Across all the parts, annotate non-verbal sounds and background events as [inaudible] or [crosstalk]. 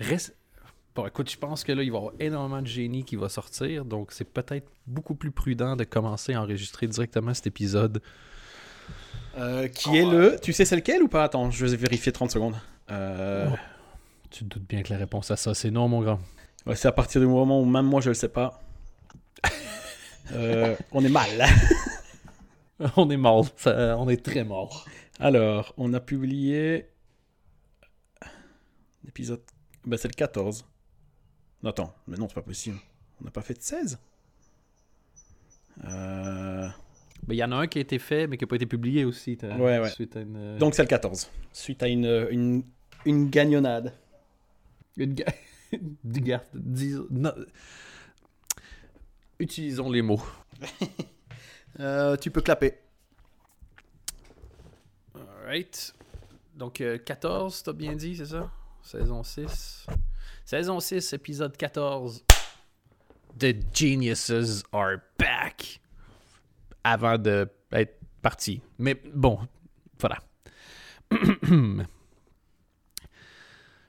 Reste... Bon, écoute, je pense que là, il va y avoir énormément de génie qui va sortir, donc c'est peut-être beaucoup plus prudent de commencer à enregistrer directement cet épisode. Euh, qui est le. Tu sais c'est lequel ou pas? Attends, je vais vérifier 30 secondes. Euh, Oh. Tu te doutes bien que la réponse à ça, c'est non, mon grand. ouais, c'est à partir du moment où même moi je le sais pas. [laughs] Euh, on est mal. [laughs] on est mort. Ça- on est très mort. Alors, on a publié. L'épisode. Ben, c'est le 14. Non, attends, mais non, c'est pas possible. On n'a pas fait de 16 Euh, Ben, Il y en a un qui a été fait, mais qui n'a pas été publié aussi. Ouais, ouais. Suite à une... euh, Donc, c'est le 14. Suite à une, une, une gagnonnade. Une ga- [laughs] non. Utilisons les mots. [laughs] Euh, tu peux clapper. Alright. Donc, euh, 14, t'as bien dit, c'est ça? Saison 6. Saison 6, épisode 14. The Geniuses are back. Avant de être parti. Mais bon, voilà. [clears throat]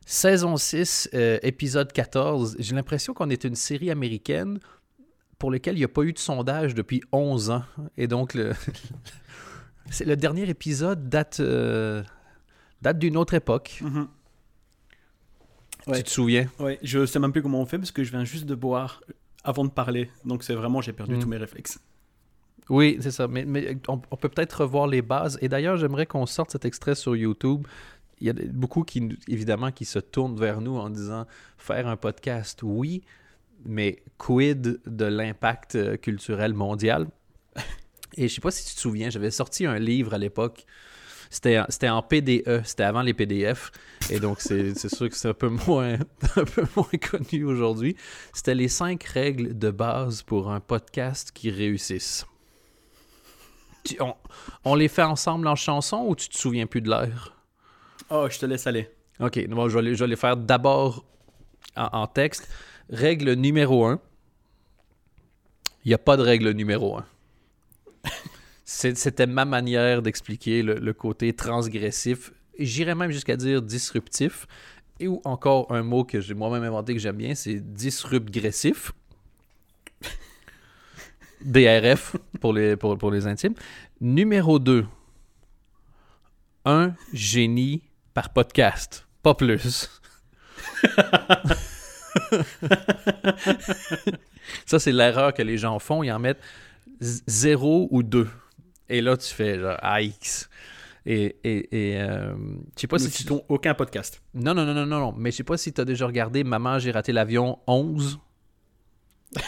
Saison 6, euh, épisode 14. J'ai l'impression qu'on est une série américaine pour laquelle il n'y a pas eu de sondage depuis 11 ans. Et donc, le, [laughs] le dernier épisode date, euh, date d'une autre époque. Ouais. Tu te souviens? Ouais, je sais même plus comment on fait parce que je viens juste de boire avant de parler. Donc, c'est vraiment, j'ai perdu Mm. tous mes réflexes. Oui, c'est ça. Mais, mais on, on peut peut-être revoir les bases. Et d'ailleurs, j'aimerais qu'on sorte cet extrait sur YouTube. Il y a beaucoup qui, évidemment, qui se tournent vers nous en disant faire un podcast, oui, mais quid de l'impact euh, culturel mondial? [laughs] Et je sais pas si tu te souviens, j'avais sorti un livre à l'époque. C'était c'était en PDE, c'était avant les PDF. Et donc, c'est [laughs] c'est sûr que c'est un peu moins, [laughs] un peu moins connu aujourd'hui. C'était les cinq règles de base pour un podcast qui réussisse. Tu- on, on les fait ensemble en chanson ou tu te souviens plus de l'air? Oh, je te laisse aller. Ok, bon, je, vais les, je vais les faire d'abord en, en texte. Règle numéro un. Il n'y a pas de règle numéro un. C'était ma manière d'expliquer le, côté transgressif. J'irais même jusqu'à dire disruptif. Et ou encore un mot que j'ai moi-même inventé que j'aime bien, c'est disrupgressif. [laughs] DRF pour les, intimes. Numéro 2. Un génie par podcast. Pas plus. [laughs] Ça, c'est l'erreur que les gens font. Ils en mettent zéro ou deux. Et là, tu fais genre AX. Et, et, et euh, je sais pas Nous si tu... citons aucun podcast. Non, non, non, non, non, non. Mais je sais pas si tu as déjà regardé Maman, j'ai raté l'avion 11. [laughs]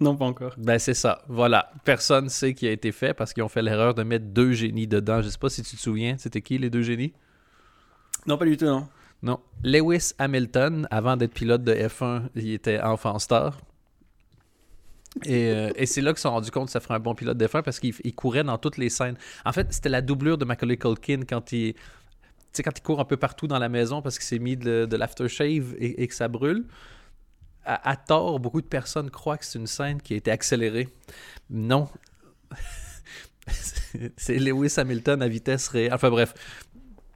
non, pas encore. Ben, c'est ça. Voilà. Personne sait qui a été fait parce qu'ils ont fait l'erreur de mettre deux génies dedans. Je sais pas si tu te souviens. C'était qui les deux génies? Non, pas du tout, non. Non. Lewis Hamilton, avant d'être pilote de F1, il était enfant star. [laughs] Et, euh, et c'est là qu'ils se sont rendus compte que ça ferait un bon pilote de F1 parce qu'il il courait dans toutes les scènes. En fait, c'était la doublure de Macaulay Culkin quand il, quand il court un peu partout dans la maison parce qu'il s'est mis de, de l'aftershave et, que ça brûle. À, tort, beaucoup de personnes croient que c'est une scène qui a été accélérée. Non. [laughs] C'est- Lewis Hamilton à vitesse réelle. Enfin bref,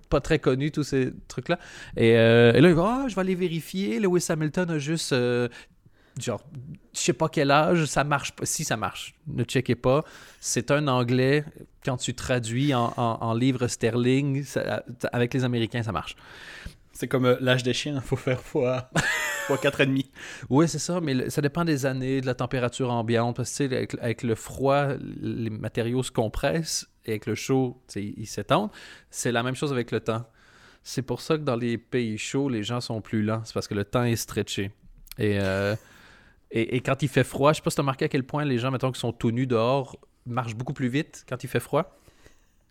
pas très connu, tous ces trucs-là. Et, euh, là, il va, ah, je vais aller vérifier. Lewis Hamilton a juste, euh, genre, je sais pas quel âge, ça marche pas. Si ça marche, ne checkez pas. C'est un anglais, quand tu traduis en, en, en livre sterling, ça- avec les Américains, ça marche. C'est comme euh, l'âge des chiens, faut faire fois, fois 4,5. Oui, c'est ça, mais le- ça dépend des années, de la température ambiante. Parce que, avec, avec le froid, les matériaux se compressent et avec le chaud, ils s'étendent. C'est la même chose avec le temps. C'est pour ça que dans les pays chauds, les gens sont plus lents. C'est parce que le temps est stretché. Et, euh, et, et quand il fait froid, je sais pas si tu as remarqué à quel point les gens, mettons, qui sont tout nus dehors, marchent beaucoup plus vite quand il fait froid.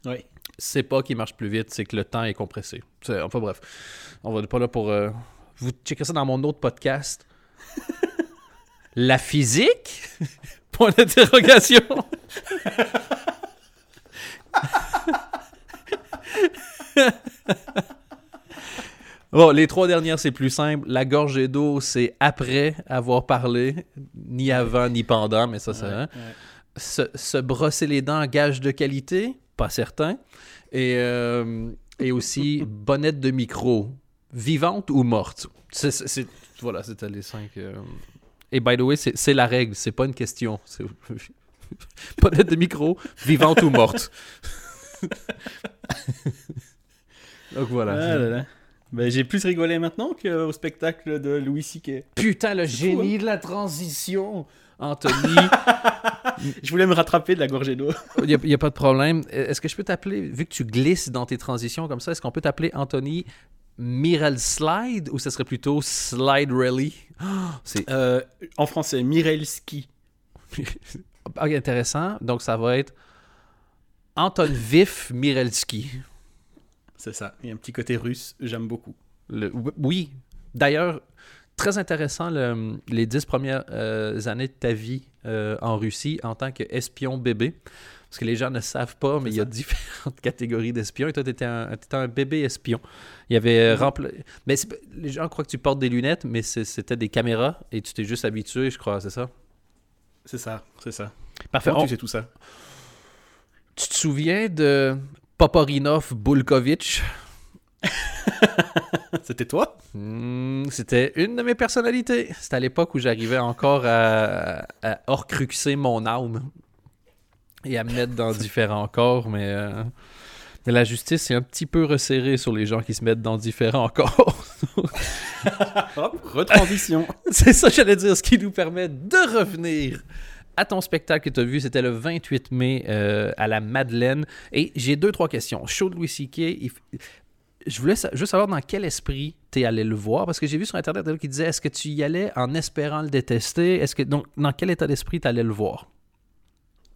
Oui. C'est pas qu'il marche plus vite, c'est que le temps est compressé. Enfin bref, on va pas là pour... euh, Vous checkerez ça dans mon autre podcast. [laughs] La physique? [laughs] Point d'interrogation. [laughs] Bon, les trois dernières, c'est plus simple. La gorgée d'eau, c'est après avoir parlé, ni avant ni pendant, mais ça, c'est Ouais, ouais. se, se brosser les dents, gage de qualité, pas certain. Et, euh, et aussi [laughs] bonnette de micro. vivante ou morte. Voilà, c'était les cinq. euh. Et by the way, c'est, la règle, c'est pas une question. D'aide [laughs] de micro, vivante ou morte. [laughs] Donc voilà. Ah là là. Ben, j'ai plus rigolé maintenant qu'au spectacle de Louis C.K. Putain, le fou, génie de la transition, Anthony. [laughs] Je voulais me rattraper de la gorgée d'eau. [laughs] Il n'y a, pas de problème. Est-ce que je peux t'appeler, vu que tu glisses dans tes transitions comme ça, est-ce qu'on peut t'appeler Anthony Mirel Slide ou ce serait plutôt Slide Rally? [gasps] C'est Euh, en français, Mirelski. ah, [laughs] intéressant. Donc ça va être Anton Vif Mirelski. C'est ça. Il y a un petit côté russe, j'aime beaucoup. Le- oui. D'ailleurs, très intéressant le- les dix premières euh, années de ta vie euh, en Russie en tant qu'espion bébé. Parce que les gens ne savent pas, mais il y a différentes [laughs] catégories d'espions. Et toi, tu étais, un t'étais un bébé espion. Il y avait euh, rempla- Mais les gens croient que tu portes des lunettes, mais c'était des caméras et tu t'es juste habitué, je crois, c'est ça? C'est ça, c'est ça. Parfait. Comment On- tu sais tout ça? Tu te souviens de Poporinov Bulkovitch? [laughs] C'était toi? Hmm, c'était une de mes personnalités. C'était à l'époque où j'arrivais encore à, à horcruxer mon âme et à me mettre dans [laughs] différents corps, mais, euh, mais la justice est un petit peu resserrée sur les gens qui se mettent dans différents [laughs] corps. Hop, retransition. C'est ça, j'allais dire, ce qui nous permet de revenir à ton spectacle que tu as vu. C'était le 28 mai euh, à la Madeleine. Et j'ai deux, trois questions. Show de Louis C.K. Je voulais juste savoir dans quel esprit tu es allé le voir. Parce que j'ai vu sur Internet qui disait est-ce que tu y allais en espérant le détester? Est-ce que donc Dans quel état d'esprit tu allais le voir?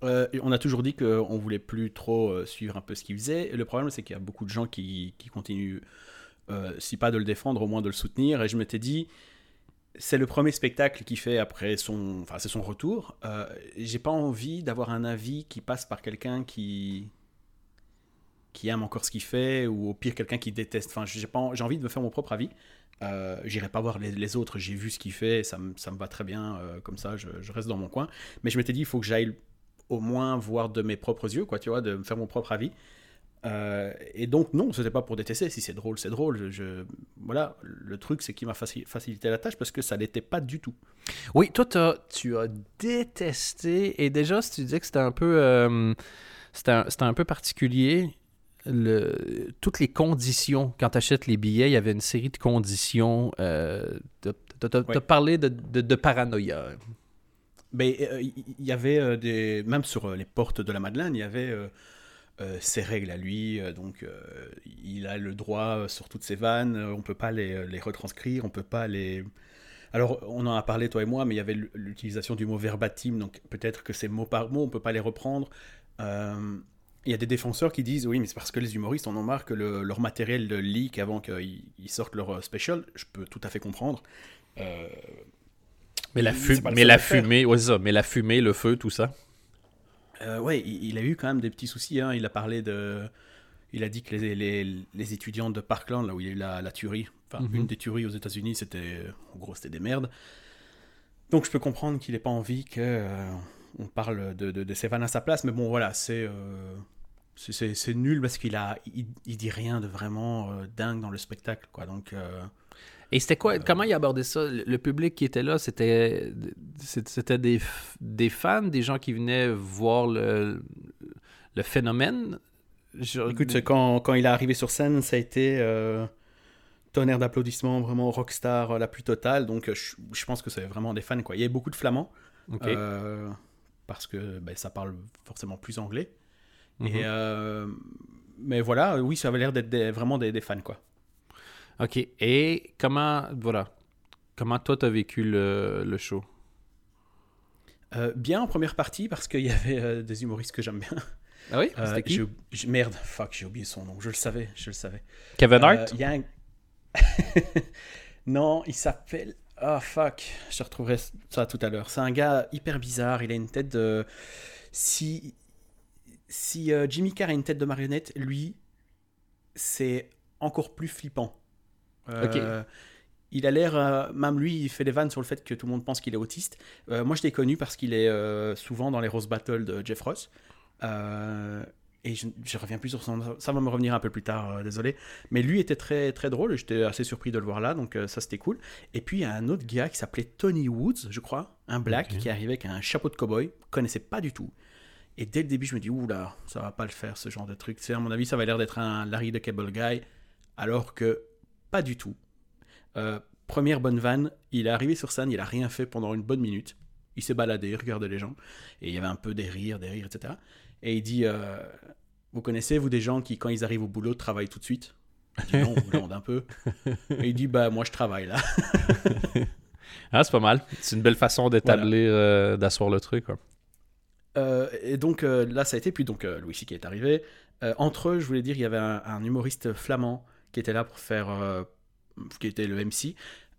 Euh, on a toujours dit qu'on voulait plus trop euh, suivre un peu ce qu'il faisait. Le problème, c'est qu'il y a beaucoup de gens qui, continuent, si pas de le défendre, au moins de le soutenir. Et je m'étais dit, c'est le premier spectacle qu'il fait après son, enfin, c'est son retour. Euh, J'ai pas envie d'avoir un avis qui passe par quelqu'un qui qui aime encore ce qu'il fait ou au pire quelqu'un qui déteste. Enfin, j'ai envie de me faire mon propre avis. Euh, J'irai pas voir les, autres. J'ai vu ce qu'il fait, ça me, ça me va très bien. euh, comme ça, je, je reste dans mon coin. Mais je m'étais dit, il faut que j'aille au moins voir de mes propres yeux, quoi, tu vois, de me faire mon propre avis. Euh, et donc, non, c'était pas pour détester. Si c'est drôle, c'est drôle. Je, je- Voilà, le truc, c'est qu'il m'a faci- facilité la tâche parce que ça l'était pas du tout. Oui, toi, tu as détesté. Et déjà, si tu disais que c'était un peu, euh, c'était un, peu particulier, le, toutes les conditions, quand tu achètes les billets, il y avait une série de conditions. Euh, tu as parlé de, de, de paranoïa. Mais euh, il y avait des. Même sur les portes de la Madeleine, il y avait euh, ses règles à lui. euh, donc, euh, il a le droit sur toutes ses vannes. on peut pas les, les retranscrire. On peut pas les. Alors, on en a parlé, toi et moi, mais il y avait l'utilisation du mot verbatim. Donc, peut-être que c'est mot par mot, on peut pas les reprendre. Euh, il y a des défenseurs qui disent oui, mais c'est parce que les humoristes en ont marre que le- leur matériel le leak avant qu'ils ils sortent leur special. Je peux tout à fait comprendre. Euh, Mais la, mais fumée, ouais, c'est ça. Mais la fumée, le feu, tout ça. Euh, ouais, il, il a eu quand même des petits soucis. hein. Il a parlé de. Il a dit que les, les, les étudiants de Parkland, là où il y a eu la, la tuerie, enfin, Mhm. une des tueries aux États-Unis, c'était. En gros, c'était des merdes. Donc, je peux comprendre qu'il n'ait pas envie que. euh, on parle de, de, de à sa place, mais bon, voilà, c'est. euh, c'est- nul parce qu'il a il, il dit rien de vraiment euh, dingue dans le spectacle quoi donc euh, Et c'était quoi Comment il abordait ça? Le public qui était là, c'était c'était des, des fans, des gens qui venaient voir le, le phénomène? Je- Écoute, quand, quand il est arrivé sur scène, ça a été euh, tonnerre d'applaudissements, vraiment rockstar euh, la plus totale. Donc, euh, je, je pense que c'est vraiment des fans. Quoi. Il y avait beaucoup de flamands, euh, parce que ben, ça parle forcément plus anglais. Mhm. Et, euh, mais voilà, oui, ça avait l'air d'être vraiment des, des fans. Quoi. Ok. Et comment, voilà, comment toi t'as vécu le, le show? Euh, bien en première partie, parce qu'il y avait euh, des humoristes que j'aime bien. Ah oui? Euh, qui? merde, fuck, j'ai oublié son nom. Je le savais, je le savais. Kevin Euh, Hart? y a un- [laughs] non, il s'appelle. Ah fuck, je retrouverai ça tout à l'heure. C'est un gars hyper bizarre. Il a une tête de. Si si Jimmy Carr a une tête de marionnette, lui, c'est encore plus flippant. Euh, Il a l'air, euh, même lui, il fait des vannes sur le fait que tout le monde pense qu'il est autiste. Euh, moi, je l'ai connu parce qu'il est euh, souvent dans les Rose Battle de Jeff Ross. Et je, je reviens plus sur son. Ça va me revenir un peu plus tard, désolé. Mais lui était très, très drôle. J'étais assez surpris de le voir là, donc ça c'était cool. Et puis il y a un autre gars qui s'appelait Tony Woods, je crois, un black qui arrivait avec un chapeau de cowboy, connaissait pas du tout. Et dès le début, je me dis, oula, ça va pas le faire ce genre de truc. C'est à mon avis, ça va l'air d'être un Larry the Cable Guy, alors que pas du tout. Euh, première bonne vanne, il est arrivé sur scène, il a rien fait pendant une bonne minute. Il s'est baladé, il regardait les gens, et il y avait un peu des rires, des rires, etc. Et il dit, euh, vous connaissez, vous, des gens qui, quand ils arrivent au boulot, travaillent tout de suite? Dis, non, on blonde un peu. Et il dit, bah, moi, je travaille là. [laughs] Ah, c'est pas mal. C'est une belle façon d'établir, euh, d'asseoir le truc. quoi. Euh, et donc là, ça a été. Puis donc Louis C.K. est arrivé. Entre eux, je voulais dire, il y avait un, un humoriste flamand qui était là pour faire. euh, qui était le MC.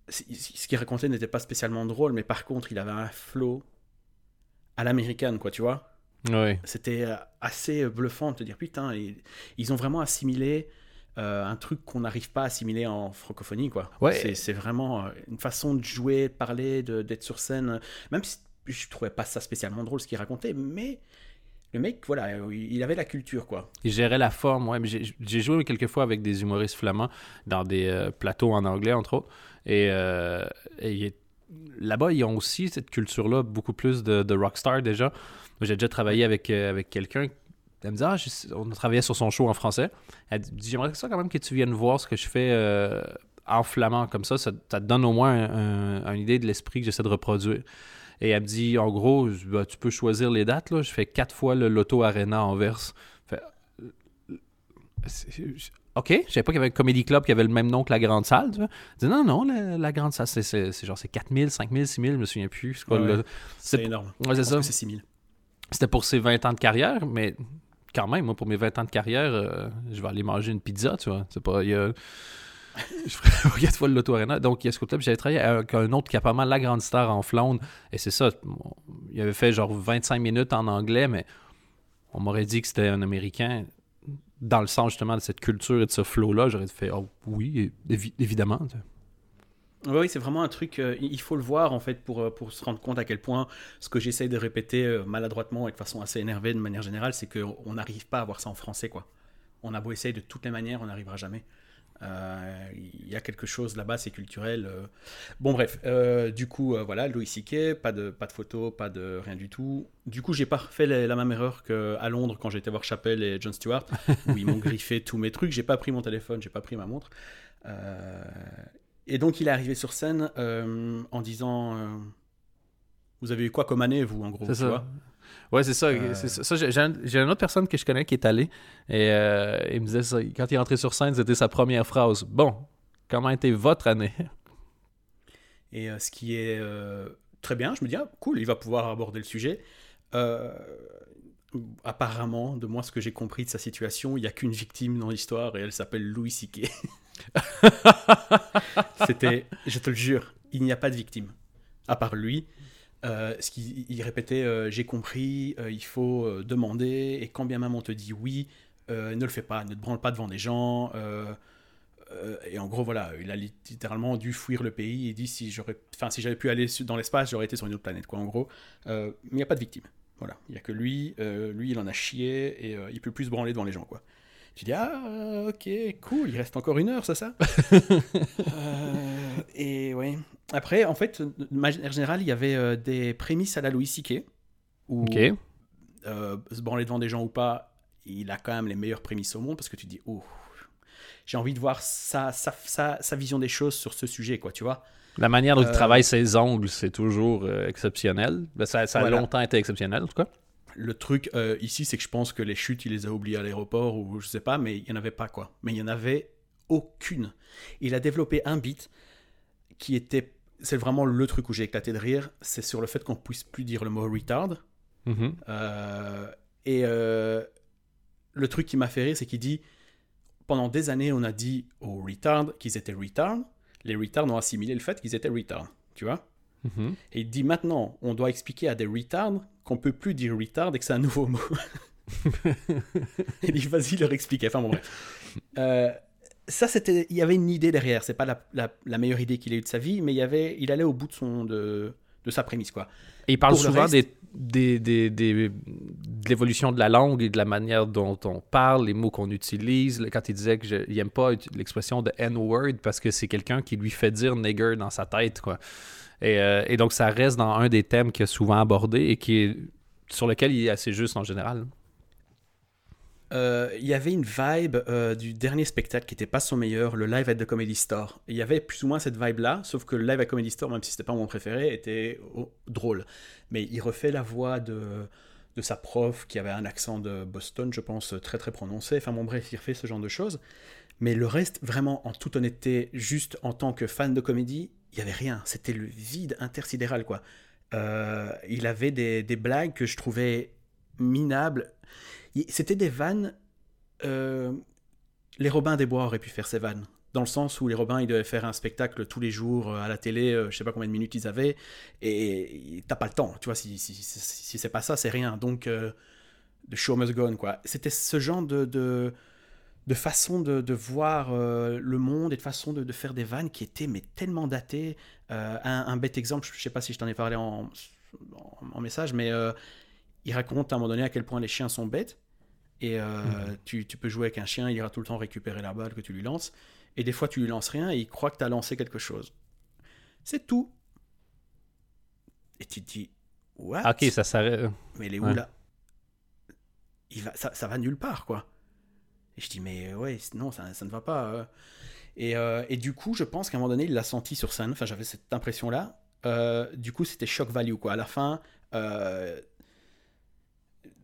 Ce qu'il racontait n'était pas spécialement drôle, mais par contre, il avait un flow à l'américaine, quoi, tu vois. Oui. C'était euh, assez bluffant de te dire, putain, ils, ils ont vraiment assimilé. euh, un truc qu'on n'arrive pas à assimiler en francophonie, quoi. Ouais. C'est- C'est vraiment une façon de jouer, de parler, d'être sur scène. Même si je trouvais pas ça spécialement drôle ce qu'il racontait, mais le mec, voilà, il avait la culture, quoi. Il gérait la forme, ouais. J'ai joué quelques fois avec des humoristes flamands dans des euh, plateaux en anglais, entre autres. Et, euh, là-bas, ils ont aussi cette culture-là, beaucoup plus de, de rockstar déjà. J'ai déjà travaillé avec, euh, avec quelqu'un. Elle me dit, ah, on travaillait sur son show en français. Elle dit, j'aimerais ça quand même que tu viennes voir ce que je fais en flamand. Comme ça, ça, te donne au moins un- un- une idée de l'esprit que j'essaie de reproduire. Et elle me dit, en gros, bah, tu peux choisir les dates. Là. Je fais quatre fois le Lotto Arena en verse. Fait, euh, OK, je savais pas qu'il y avait un comedy club qui avait le même nom que la grande salle. Tu vois. Je dis, non, non, la, la grande salle, c'est, genre c'est 4000, 5000, 6000, je me souviens plus. C'est Ouais, le- énorme. Ouais, c'est ça. C'est 6000. C'était pour ses 20 ans de carrière, mais quand même, moi, pour mes 20 ans de carrière, euh, je vais aller manger une pizza, tu vois. C'est pas. y a- [laughs] je ferais quatre fois le Lotto Arena. Donc, il y a ce côté-là. Puis J'avais travaillé avec un autre qui a pas mal la grande star en Flandre. Et c'est ça. Il avait fait genre 25 minutes en anglais, mais on m'aurait dit que c'était un Américain. Dans le sens justement de cette culture et de ce flow-là, j'aurais fait Oh oui, évi- évidemment. Oui, c'est vraiment un truc, euh, il faut le voir en fait pour, euh, pour se rendre compte à quel point ce que j'essaye de répéter euh, maladroitement et de façon assez énervée de manière générale, c'est qu'on n'arrive pas à voir ça en français. quoi. On a beau essayer de toutes les manières, on n'arrivera jamais. Euh, Il y a quelque chose là-bas, c'est culturel. euh. Bon, bref, euh, du coup, voilà, Louis C.K., pas de, pas de photos, pas de rien du tout. Du coup, j'ai pas fait la, la même erreur qu'à Londres quand j'étais voir Chappelle et Jon Stewart, [laughs] où ils m'ont griffé tous mes trucs. J'ai pas pris mon téléphone, j'ai pas pris ma montre. Et donc, il est arrivé sur scène en disant Vous avez eu quoi comme année, vous, en gros tu ça. vois? Ouais, c'est ça. Euh, ça. Ça, j'ai, j'ai un- j'ai une autre personne que je connais qui est allée et euh, il me disait ça. Quand il est rentré sur scène, c'était sa première phrase. Bon, comment était votre année? [laughs] Et euh, ce qui est très bien, je me dis Ah, cool, il va pouvoir aborder le sujet. Apparemment, de moi, ce que j'ai compris de sa situation, il n'y a qu'une victime dans l'histoire et elle s'appelle Louis C.K. [laughs] C'était, je te le jure, il n'y a pas de victime, à part lui. Euh, ce qu'il il répétait, euh, j'ai compris, euh, il faut demander, et quand bien même on te dit oui, ne le fais pas, ne te branle pas devant des gens. et en gros, voilà, il a littéralement dû fuir le pays et dit si j'aurais, enfin, si j'avais pu aller dans l'espace, j'aurais été sur une autre planète, quoi, en gros. Mais il n'y a pas de victime. Voilà, il n'y a que lui, lui, il en a chié et il peut plus se branler devant les gens, quoi. Tu dis ah ok cool il reste encore une heure c'est ça? [laughs] Euh, et ouais après en fait de manière générale il y avait euh, des prémices à la Louis C.K. où euh, se branler devant des gens ou pas il a quand même les meilleures prémices au monde parce que tu dis oh j'ai envie de voir sa, sa, sa, sa vision des choses sur ce sujet quoi tu vois? La manière dont il travaille ses ongles, c'est toujours exceptionnel. Ben, ça, ça a Voilà. longtemps été exceptionnel, en tout cas. Le truc euh, ici, c'est que je pense que les chutes, il les a oubliées à l'aéroport ou je sais pas, mais il n'y en avait pas quoi. Mais il n'y en avait aucune. Il a développé un beat qui était. C'est vraiment le truc où j'ai éclaté de rire. C'est sur le fait qu'on puisse plus dire le mot retard. Mhm. Euh, et euh, le truc qui m'a fait rire, c'est qu'il dit pendant des années, on a dit aux retard qu'ils étaient retard. Les retard ont assimilé le fait qu'ils étaient retard. Tu vois Mhm. et il dit maintenant, on doit expliquer à des retards qu'on peut plus dire retard et que c'est un nouveau mot. [laughs] il dit vas-y leur expliquer. Enfin bon bref. Euh, ça c'était, il y avait une idée derrière. C'est pas la, la- la meilleure idée qu'il ait eue de sa vie, mais il y avait, il allait au bout de son de, de sa prémisse, quoi. Et il parle Pour souvent reste- des, des, des- des- de l'évolution de la langue et de la manière dont on parle, les mots qu'on utilise. Quand il disait qu'il n'aime pas l'expression de N-word parce que c'est quelqu'un qui lui fait dire nigger dans sa tête. Quoi. Et, euh, donc, ça reste dans un des thèmes qu'il a souvent abordé et qui sur lequel il est assez juste en général. Euh, Il y avait une vibe euh, du dernier spectacle qui n'était pas son meilleur, le live at the Comedy Store. Il y avait plus ou moins cette vibe-là, sauf que le live at Comedy Store, même si c'était pas mon préféré, était oh, drôle. Mais il refait la voix de, de sa prof qui avait un accent de Boston, je pense, très très prononcé. Enfin bon, bref, il refait ce genre de choses. Mais le reste, vraiment, en toute honnêteté, juste en tant que fan de comédie, il n'y avait rien. C'était le vide intersidéral, quoi. Euh, il avait des, blagues que je trouvais minables. C'était des vannes. euh, les Robins des Bois auraient pu faire ces vannes. Dans le sens où les Robins, ils devaient faire un spectacle tous les jours euh, à la télé, euh, je sais pas combien de minutes ils avaient, et t'as pas le temps. Tu vois, si, si, si, si c'est pas ça, c'est rien. Donc, euh, the show must go on, quoi. C'était ce genre de, de, de façon de, de voir euh, le monde et de façon de, de faire des vannes qui étaient mais tellement datées. Euh, un, un bête exemple, je sais pas si je t'en ai parlé en, en, en message, mais il raconte à un moment donné à quel point les chiens sont bêtes. Et euh, tu, tu peux jouer avec un chien, il ira tout le temps récupérer la balle que tu lui lances. Et des fois, tu lui lances rien et il croit que tu as lancé quelque chose. C'est tout. Et tu te dis, what? Ah, Ok, ça s'arrête. mais il est où Ouais. là? Il va, ça, ça va nulle part, quoi. Et je dis, mais euh, ouais, non, ça, ça ne va pas. euh. Et, euh, et du coup, je pense qu'à un moment donné, il l'a senti sur scène. Enfin, j'avais cette impression-là. Euh, du coup, c'était shock value, quoi. À la fin, euh,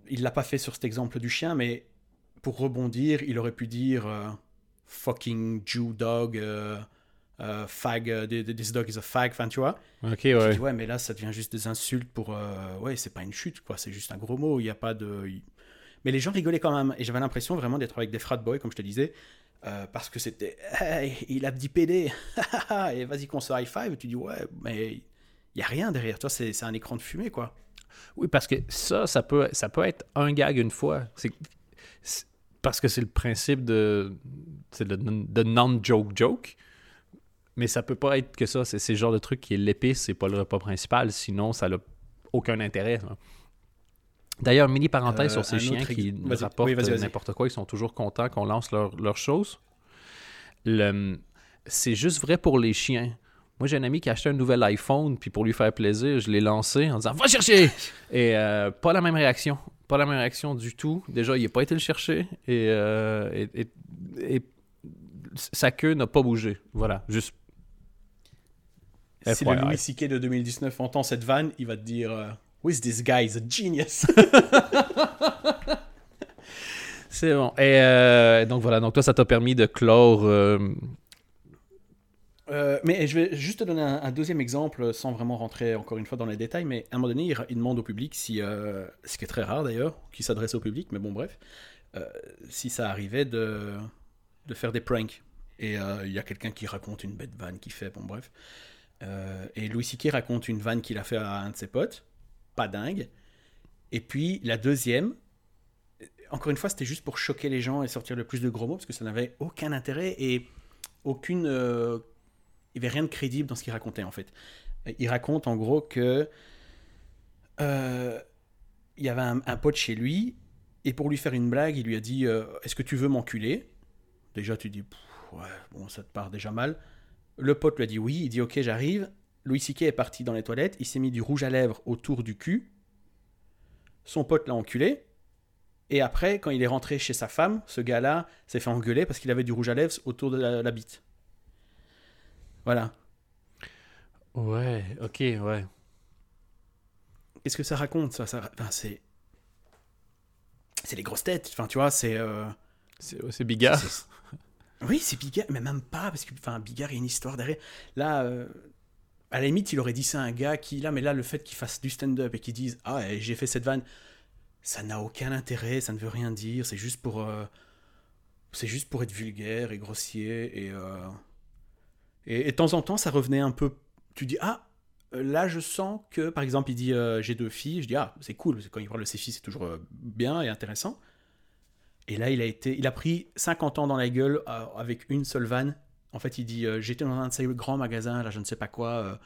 il l'a pas fait sur cet exemple du chien, mais pour rebondir, il aurait pu dire euh, fucking Jew dog, euh, euh, fag, euh, this dog is a fag, enfin, tu vois. Ok, Je ouais. dis, ouais, mais là, ça devient juste des insultes pour. ouais, c'est pas une chute, quoi. C'est juste un gros mot. Il n'y a pas de. Mais les gens rigolaient quand même. Et j'avais l'impression vraiment d'être avec des frat boys, comme je te disais. euh, parce que c'était. Hey, il a dit PD. [laughs] et vas-y qu'on se high five. Tu dis, ouais, mais il n'y a rien derrière. Toi, c'est un écran de fumée, quoi. Oui, parce que ça, ça peut, ça peut être un gag une fois. C'est- parce que c'est le principe de, de non-joke joke. Mais ça peut pas être que ça. C'est le genre de truc qui est l'épice, c'est pas le repas principal. Sinon, ça n'a aucun intérêt. hein. D'ailleurs, mini parenthèse Euh, sur ces chiens qui nous rapportent Oui, n'importe quoi. Ils sont toujours contents qu'on lance leur- leurs choses. Le- C'est juste vrai pour les chiens. Moi, j'ai un ami qui a acheté un nouvel iPhone, puis pour lui faire plaisir, je l'ai lancé en disant Va chercher Et euh, pas la même réaction. Pas la même réaction du tout. Déjà, il n'a pas été le chercher, et, euh, et- et- et sa queue n'a pas bougé. Voilà, juste. Si le. Louis C.K. de 2019 entend cette vanne, il va te dire euh, Who is this guy? He's a genius. [laughs] C'est bon. Et euh, donc voilà, donc toi, ça t'a permis de clore. Euh, Euh, mais je vais juste te donner un, deuxième exemple sans vraiment rentrer encore une fois dans les détails. Mais à un moment donné, il, demande au public si, euh, ce qui est très rare d'ailleurs, qui s'adresse au public, mais bon, bref, euh, si ça arrivait de, de faire des pranks. Et euh, il y a quelqu'un qui raconte une bête vanne qui fait, bon, bref. Euh, et Louis C.K. raconte une vanne qu'il a fait à un de ses potes, pas dingue. Et puis la deuxième, encore une fois, c'était juste pour choquer les gens et sortir le plus de gros mots parce que ça n'avait aucun intérêt et aucune. Il n'y avait rien de crédible dans ce qu'il racontait en fait. Il raconte en gros que. euh, il y avait un, pote chez lui et pour lui faire une blague, il lui a dit euh, Est-ce que tu veux m'enculer? Déjà, tu dis Ouais, bon, ça te part déjà mal. Le pote lui a dit oui, il dit ok, j'arrive. Louis C.K. est parti dans les toilettes, il s'est mis du rouge à lèvres autour du cul. Son pote l'a enculé. Et après, quand il est rentré chez sa femme, ce gars-là s'est fait engueuler parce qu'il avait du rouge à lèvres autour de la bite. Voilà. Ouais, ok, ouais. Qu'est-ce que ça raconte ça, ça enfin, C'est. C'est les grosses têtes. Enfin, tu vois, c'est. euh, C'est Bigard. Oui, c'est Bigard, mais même pas, parce que enfin, Bigard, il y a une histoire derrière. Là, euh, à la limite, il aurait dit ça à un gars qui, là, mais là, le fait qu'il fasse du stand-up et qu'il dise Ah, eh, j'ai fait cette vanne, ça n'a aucun intérêt, ça ne veut rien dire, c'est juste pour. euh, c'est juste pour être vulgaire et grossier. Et, euh, et, et de temps en temps, ça revenait un peu. Tu dis Ah, euh, là, je sens que, par exemple, il dit euh, J'ai deux filles. Je dis Ah, c'est cool, parce que quand il parle de ses filles, c'est toujours euh, bien et intéressant. Et là, il a, été, il a pris 50 ans dans la gueule euh, avec une seule vanne. En fait, il dit euh, J'étais dans un de ces grands magasins, là, je ne sais pas quoi.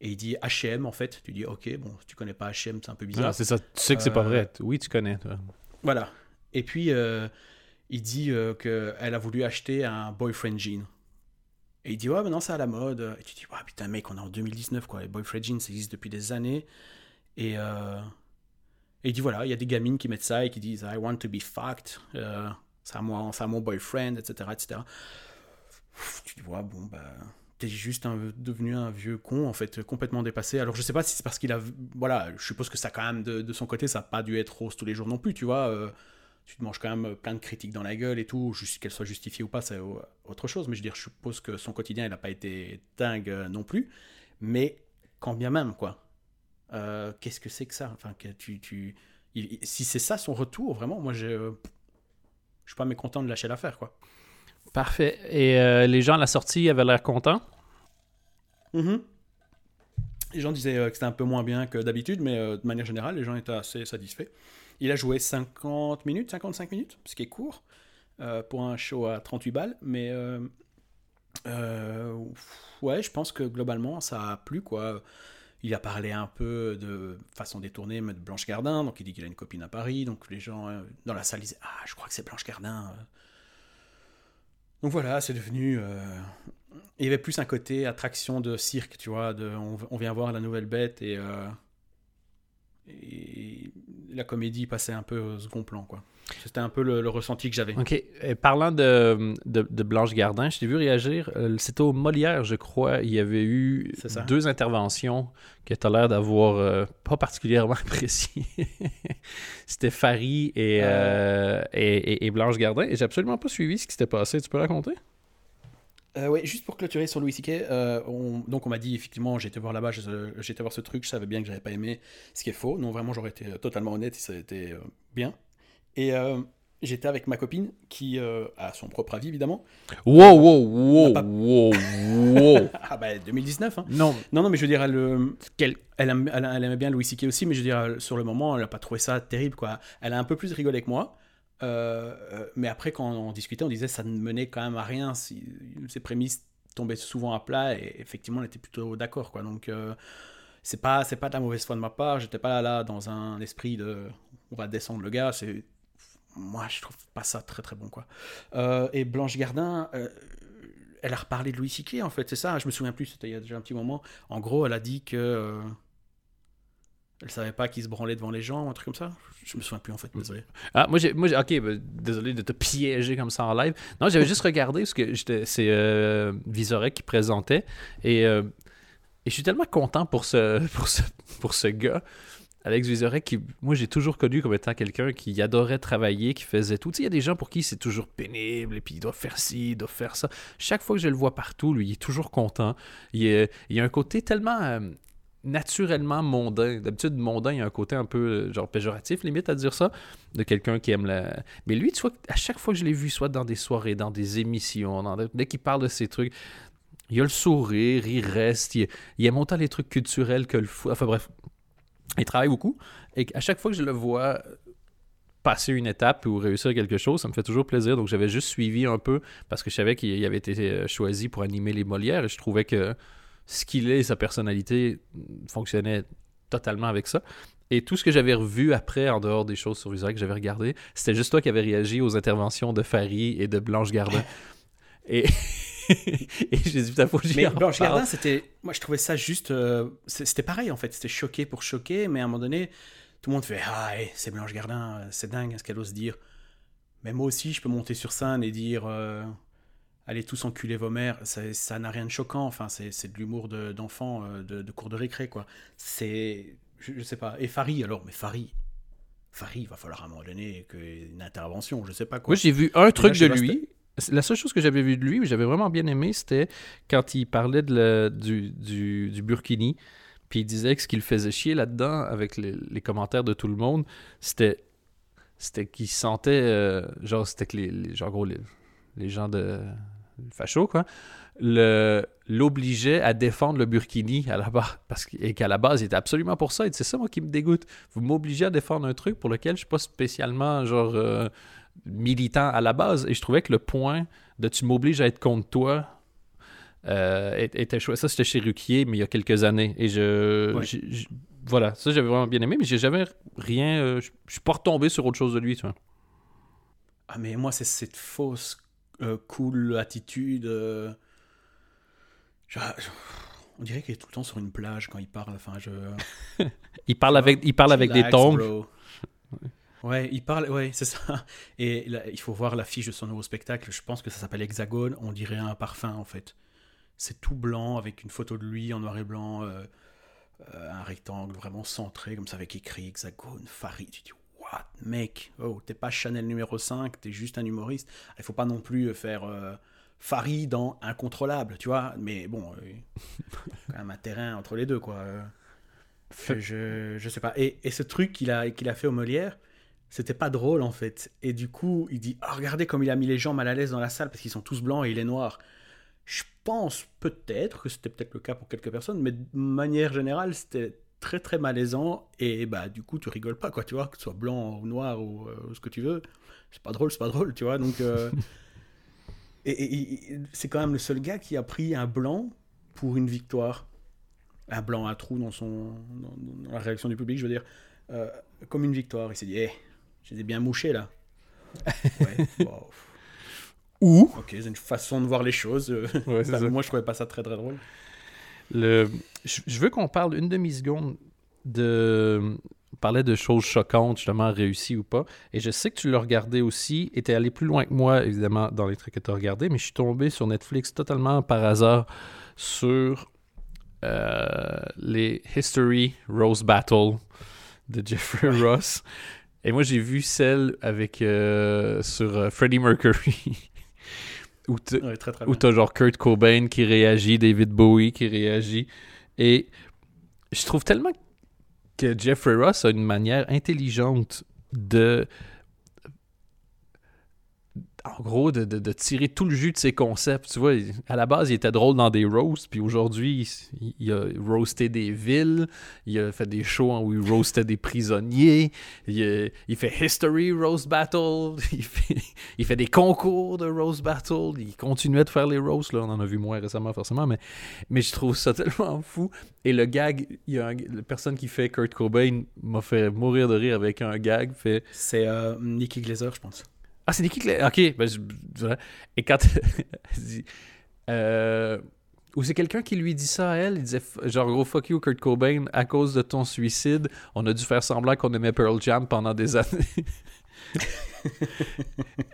Et il dit H&M en fait. Tu dis ok, bon, si tu connais pas H&M, c'est un peu bizarre. Ah, c'est ça. Tu sais que c'est pas vrai. Oui, tu connais, toi. Voilà. Et puis, il dit qu'elle a voulu acheter un boyfriend jean. Et il dit, ouais, maintenant c'est à la mode. Et tu dis, ouais, putain, mec, on est en 2019, quoi. Les boyfriend jeans, ça existe depuis des années. Et, euh, et il dit, voilà, il y a des gamines qui mettent ça et qui disent, I want to be fucked. Euh, c'est à moi, à mon boyfriend, etc., etc. Tu dis, ouais, bon, bah. T'es juste devenu un vieux con, en fait, complètement dépassé. Alors, je sais pas si c'est parce qu'il a. Voilà, je suppose que ça, quand même, de, son côté, ça n'a pas dû être rose tous les jours non plus, tu vois. euh, tu te manges quand même plein de critiques dans la gueule et tout, juste qu'elles soient justifiées ou pas, c'est au- autre chose. Mais je veux dire, je suppose que son quotidien, il n'a pas été dingue euh, non plus. Mais quand bien même, quoi. Euh, Qu'est-ce que c'est que ça? Enfin, que tu, tu... il- il- si c'est ça son retour, vraiment, moi, je, je suis pas mécontent de lâcher l'affaire, quoi. Parfait. Et euh, les gens à la sortie avaient l'air contents? Mhm. Les gens disaient que c'était un peu moins bien que d'habitude, mais euh, de manière générale, les gens étaient assez satisfaits. Il a joué 50 minutes, 55 minutes, ce qui est court euh, pour un show à 38 balles, mais euh, euh, ouais, je pense que globalement ça a plu quoi. Il a parlé un peu de façon détournée mais de Blanche Gardin, donc il dit qu'il a une copine à Paris, donc les gens dans la salle disaient ah je crois que c'est Blanche Gardin. Donc voilà, c'est devenu il y avait plus un côté attraction de cirque, tu vois, de on, vient voir la nouvelle bête et, et la comédie passait un peu au second plan, quoi. C'était un peu le, le ressenti que j'avais. OK. Et parlant de, de, de Blanche Gardin, je t'ai vu réagir. euh, C'était au Molière, je crois. Il y avait eu deux interventions que tu as l'air d'avoir euh, pas particulièrement [laughs] appréciées. C'était Farid et, euh, et, et- et Blanche Gardin. Et j'ai absolument pas suivi ce qui s'était passé. Tu peux raconter? Euh, ouais, juste pour clôturer sur Louis C.K., euh, on- donc on m'a dit effectivement, été voir là-bas, été voir ce truc, je savais bien que j'avais pas aimé, ce qui est faux. Non, vraiment, j'aurais été euh, totalement honnête, ça a été euh, bien. Et j'étais avec ma copine qui a son propre avis évidemment. Wow, wow, wow, pas- wow, wow. [laughs] Ah bah 2019. Hein. non, Non, non, mais je veux dire, elle, elle, elle, elle aimait bien Louis C.K. aussi, mais je veux dire, sur le moment, elle a pas trouvé ça terrible, quoi. Elle a un peu plus rigolé que moi. Euh, euh, mais après, quand on discutait, on disait ça ne menait quand même à rien. Ses prémices tombaient souvent à plat et effectivement, on était plutôt d'accord. Donc, euh, c'est pas, c'est pas de la mauvaise foi de ma part. J'étais pas là, là dans un esprit de on va descendre le gars. Moi, je trouve pas ça très très bon. Euh, et Blanche Gardin. elle a reparlé de Louis C.K. en fait, c'est ça, je me souviens plus, c'était il y a déjà un petit moment. En gros, elle a dit que elle savait pas qu'il se branlait devant les gens, un truc comme ça? Je me souviens plus en fait, désolé. Ah, moi, moi ok, ben, désolé de te piéger comme ça en live. Non, j'avais juste regardé parce que c'est euh, Visorek qui présentait et, euh, et je suis tellement content pour ce, gars. Alex Vizorek, qui, moi j'ai toujours connu comme étant quelqu'un qui adorait travailler, qui faisait tout. Il y a des gens pour qui c'est toujours pénible, et puis il doit faire ci, il doit faire ça. Chaque fois que je le vois partout, lui, il est toujours content. Il, est- il y a un côté tellement euh, naturellement mondain. D'habitude, mondain, il y a un côté un peu euh, genre péjoratif, limite à dire ça, de quelqu'un qui aime la. Mais lui, tu vois, à chaque fois que je l'ai vu, soit dans des soirées, dans des émissions, dans dès qu'il parle de ces trucs, il a le sourire, il reste, il, il aime autant les trucs culturels que le fou. Enfin bref, il travaille beaucoup. Et à chaque fois que je le vois passer une étape ou réussir quelque chose, ça me fait toujours plaisir. Donc j'avais juste suivi un peu parce que je savais qu'il avait été euh, choisi pour animer les Molières et je trouvais que ce qu'il est, sa personnalité fonctionnait totalement avec ça. Et tout ce que j'avais revu après, en dehors des choses sur Usac que j'avais regardé, c'était juste toi qui avais réagi aux interventions de Farid et de Blanche Gardin. [laughs] et [laughs] et j'ai dit, putain, faut que Mais en Blanche parle. Gardin, c'était. Moi, je trouvais ça juste. euh, C'était pareil, en fait. C'était choqué pour choquer, mais à un moment donné, tout le monde fait Ah, c'est Blanche Gardin, euh, c'est dingue ce qu'elle ose dire? Mais moi aussi, je peux monter sur scène et dire euh, Allez tous enculer vos mères. Ça n'a rien de choquant. Enfin, c'est de l'humour de- d'enfant, euh, de, de cours de récré, quoi. C'est. Je, je sais pas. Et Farid, alors, mais Farid. Farid, il va falloir à un moment donné une intervention, je sais pas quoi. Moi, j'ai vu un truc de lui. La seule chose que j'avais vu de lui, mais j'avais vraiment bien aimé, c'était quand il parlait de le- du, du, du Burkini. Puis il disait que ce qui le faisait chier là-dedans, avec les, les commentaires de tout le monde, c'était c'était qu'il sentait, euh, genre, c'était que les, les- genre, gros, les, les gens de facho, quoi, le- l'obligeaient à défendre le Burkini à la base, parce que- et qu'à la base, il était absolument pour ça. Et c'est ça, moi, qui me dégoûte. Vous m'obligez à défendre un truc pour lequel je suis pas spécialement, genre, euh, militant à la base. Et je trouvais que le point de tu m'obliges à être contre toi, euh, était chouette. Ça, c'était chez Ruquier, mais il y a quelques années. Et je. Ouais. voilà, ça, j'avais vraiment bien aimé, mais j'ai jamais rien. euh, je je suis pas retombé sur autre chose de lui, tu vois. Ah, mais moi, c'est cette fausse euh, cool attitude. euh, on dirait qu'il est tout le temps sur une plage quand il parle. Enfin, je. [laughs] Il parle avec, il parle avec des tongs. Ouais, il parle, ouais, c'est ça. [laughs] Et là, il faut voir l'affiche de son nouveau spectacle. Je pense que ça s'appelle Hexagone. On dirait un parfum, en fait. C'est tout blanc avec une photo de lui en noir et blanc, euh, euh, un rectangle vraiment centré, comme ça, avec écrit Hexagone, Farid. Tu dis, what, mec Oh, t'es pas Chanel numéro 5, t'es juste un humoriste. Il faut pas non plus faire euh, Farid dans Incontrôlable, tu vois. Mais bon, euh, [laughs] quand même un terrain entre les deux, quoi. Euh, je, je, sais pas. Et, et ce truc qu'il a, qu'il a fait au Molière, c'était pas drôle en fait. Et du coup, il dit Ah, Regardez comme il a mis les gens mal à l'aise dans la salle parce qu'ils sont tous blancs et il est noir. Je pense peut-être que c'était peut-être le cas pour quelques personnes, mais de manière générale, c'était très très malaisant. Et bah, du coup, tu rigoles pas, quoi, tu vois, que ce soit blanc ou noir ou euh, ce que tu veux. C'est pas drôle, c'est pas drôle, tu vois. Donc, euh, [laughs] et, et- et c'est quand même le seul gars qui a pris un blanc pour une victoire un blanc, un trou dans, son, dans, dans la réaction du public, je veux dire, euh, comme une victoire. Il s'est dit, hé, j'ai bien mouché là. [laughs] ouais, Ou, ok, c'est une façon de voir les choses. Ouais, moi, je trouvais pas ça très très drôle. Le, je, je veux qu'on parle une demi-seconde de. On parlait de choses choquantes, justement, réussies ou pas. Et je sais que tu l'as regardé aussi, et t'es allé plus loin que moi, évidemment, dans les trucs que tu as regardés, mais je suis tombé sur Netflix totalement par hasard sur euh, les History Rose Battle de Jeffrey Ross. Et moi, j'ai vu celle avec euh, sur euh, Freddie Mercury. [laughs] où t- Ouais, genre Kurt Cobain qui réagit, David Bowie qui réagit. Et je trouve tellement que Jeffrey Ross a une manière intelligente de. En gros, de, de- de tirer tout le jus de ses concepts. Tu vois, à la base, il était drôle dans des roasts, puis aujourd'hui, il, a roasté des villes, il a fait des shows où il roastait des prisonniers, il, fait History Roast Battle, [laughs] il fait, il fait des concours de Roast Battle, il continuait de faire les roasts, là, on en a vu moins récemment forcément, mais, mais je trouve ça [laughs] tellement fou. Et le gag, il y a un- la personne qui fait Kurt Cobain m'a fait mourir de rire avec un gag, fait C'est euh, Nicky Glazer, je pense. Ah, c'est des les- Ok, ben, je- Et quand. elle dit, euh, Ou c'est quelqu'un qui lui dit ça à elle, il disait genre gros fuck you Kurt Cobain, à cause de ton suicide, on a dû faire semblant qu'on aimait Pearl Jam pendant des années. [laughs]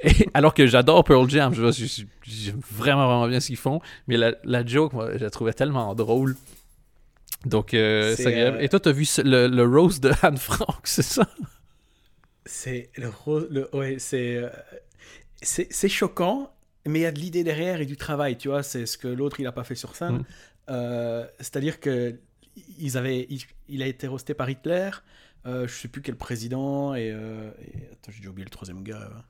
Et- alors que j'adore Pearl Jam, j'aime vraiment vraiment bien ce qu'ils font, mais la, la joke, moi, je la trouvais tellement drôle. Donc, euh, c'est agréable. euh, Et toi, t'as vu le, le Rose de Anne Frank, [laughs] c'est ça? C'est le, ouais, c'est euh, c'est c'est choquant, mais il y a de l'idée derrière et du travail, tu vois. C'est ce que l'autre il a pas fait sur scène. Mm. Euh, C'est-à-dire que ils avaient, il, il a été roasté par Hitler. Euh, je sais plus quel président et, euh, et- attends, j'ai oublié le troisième gars. euh.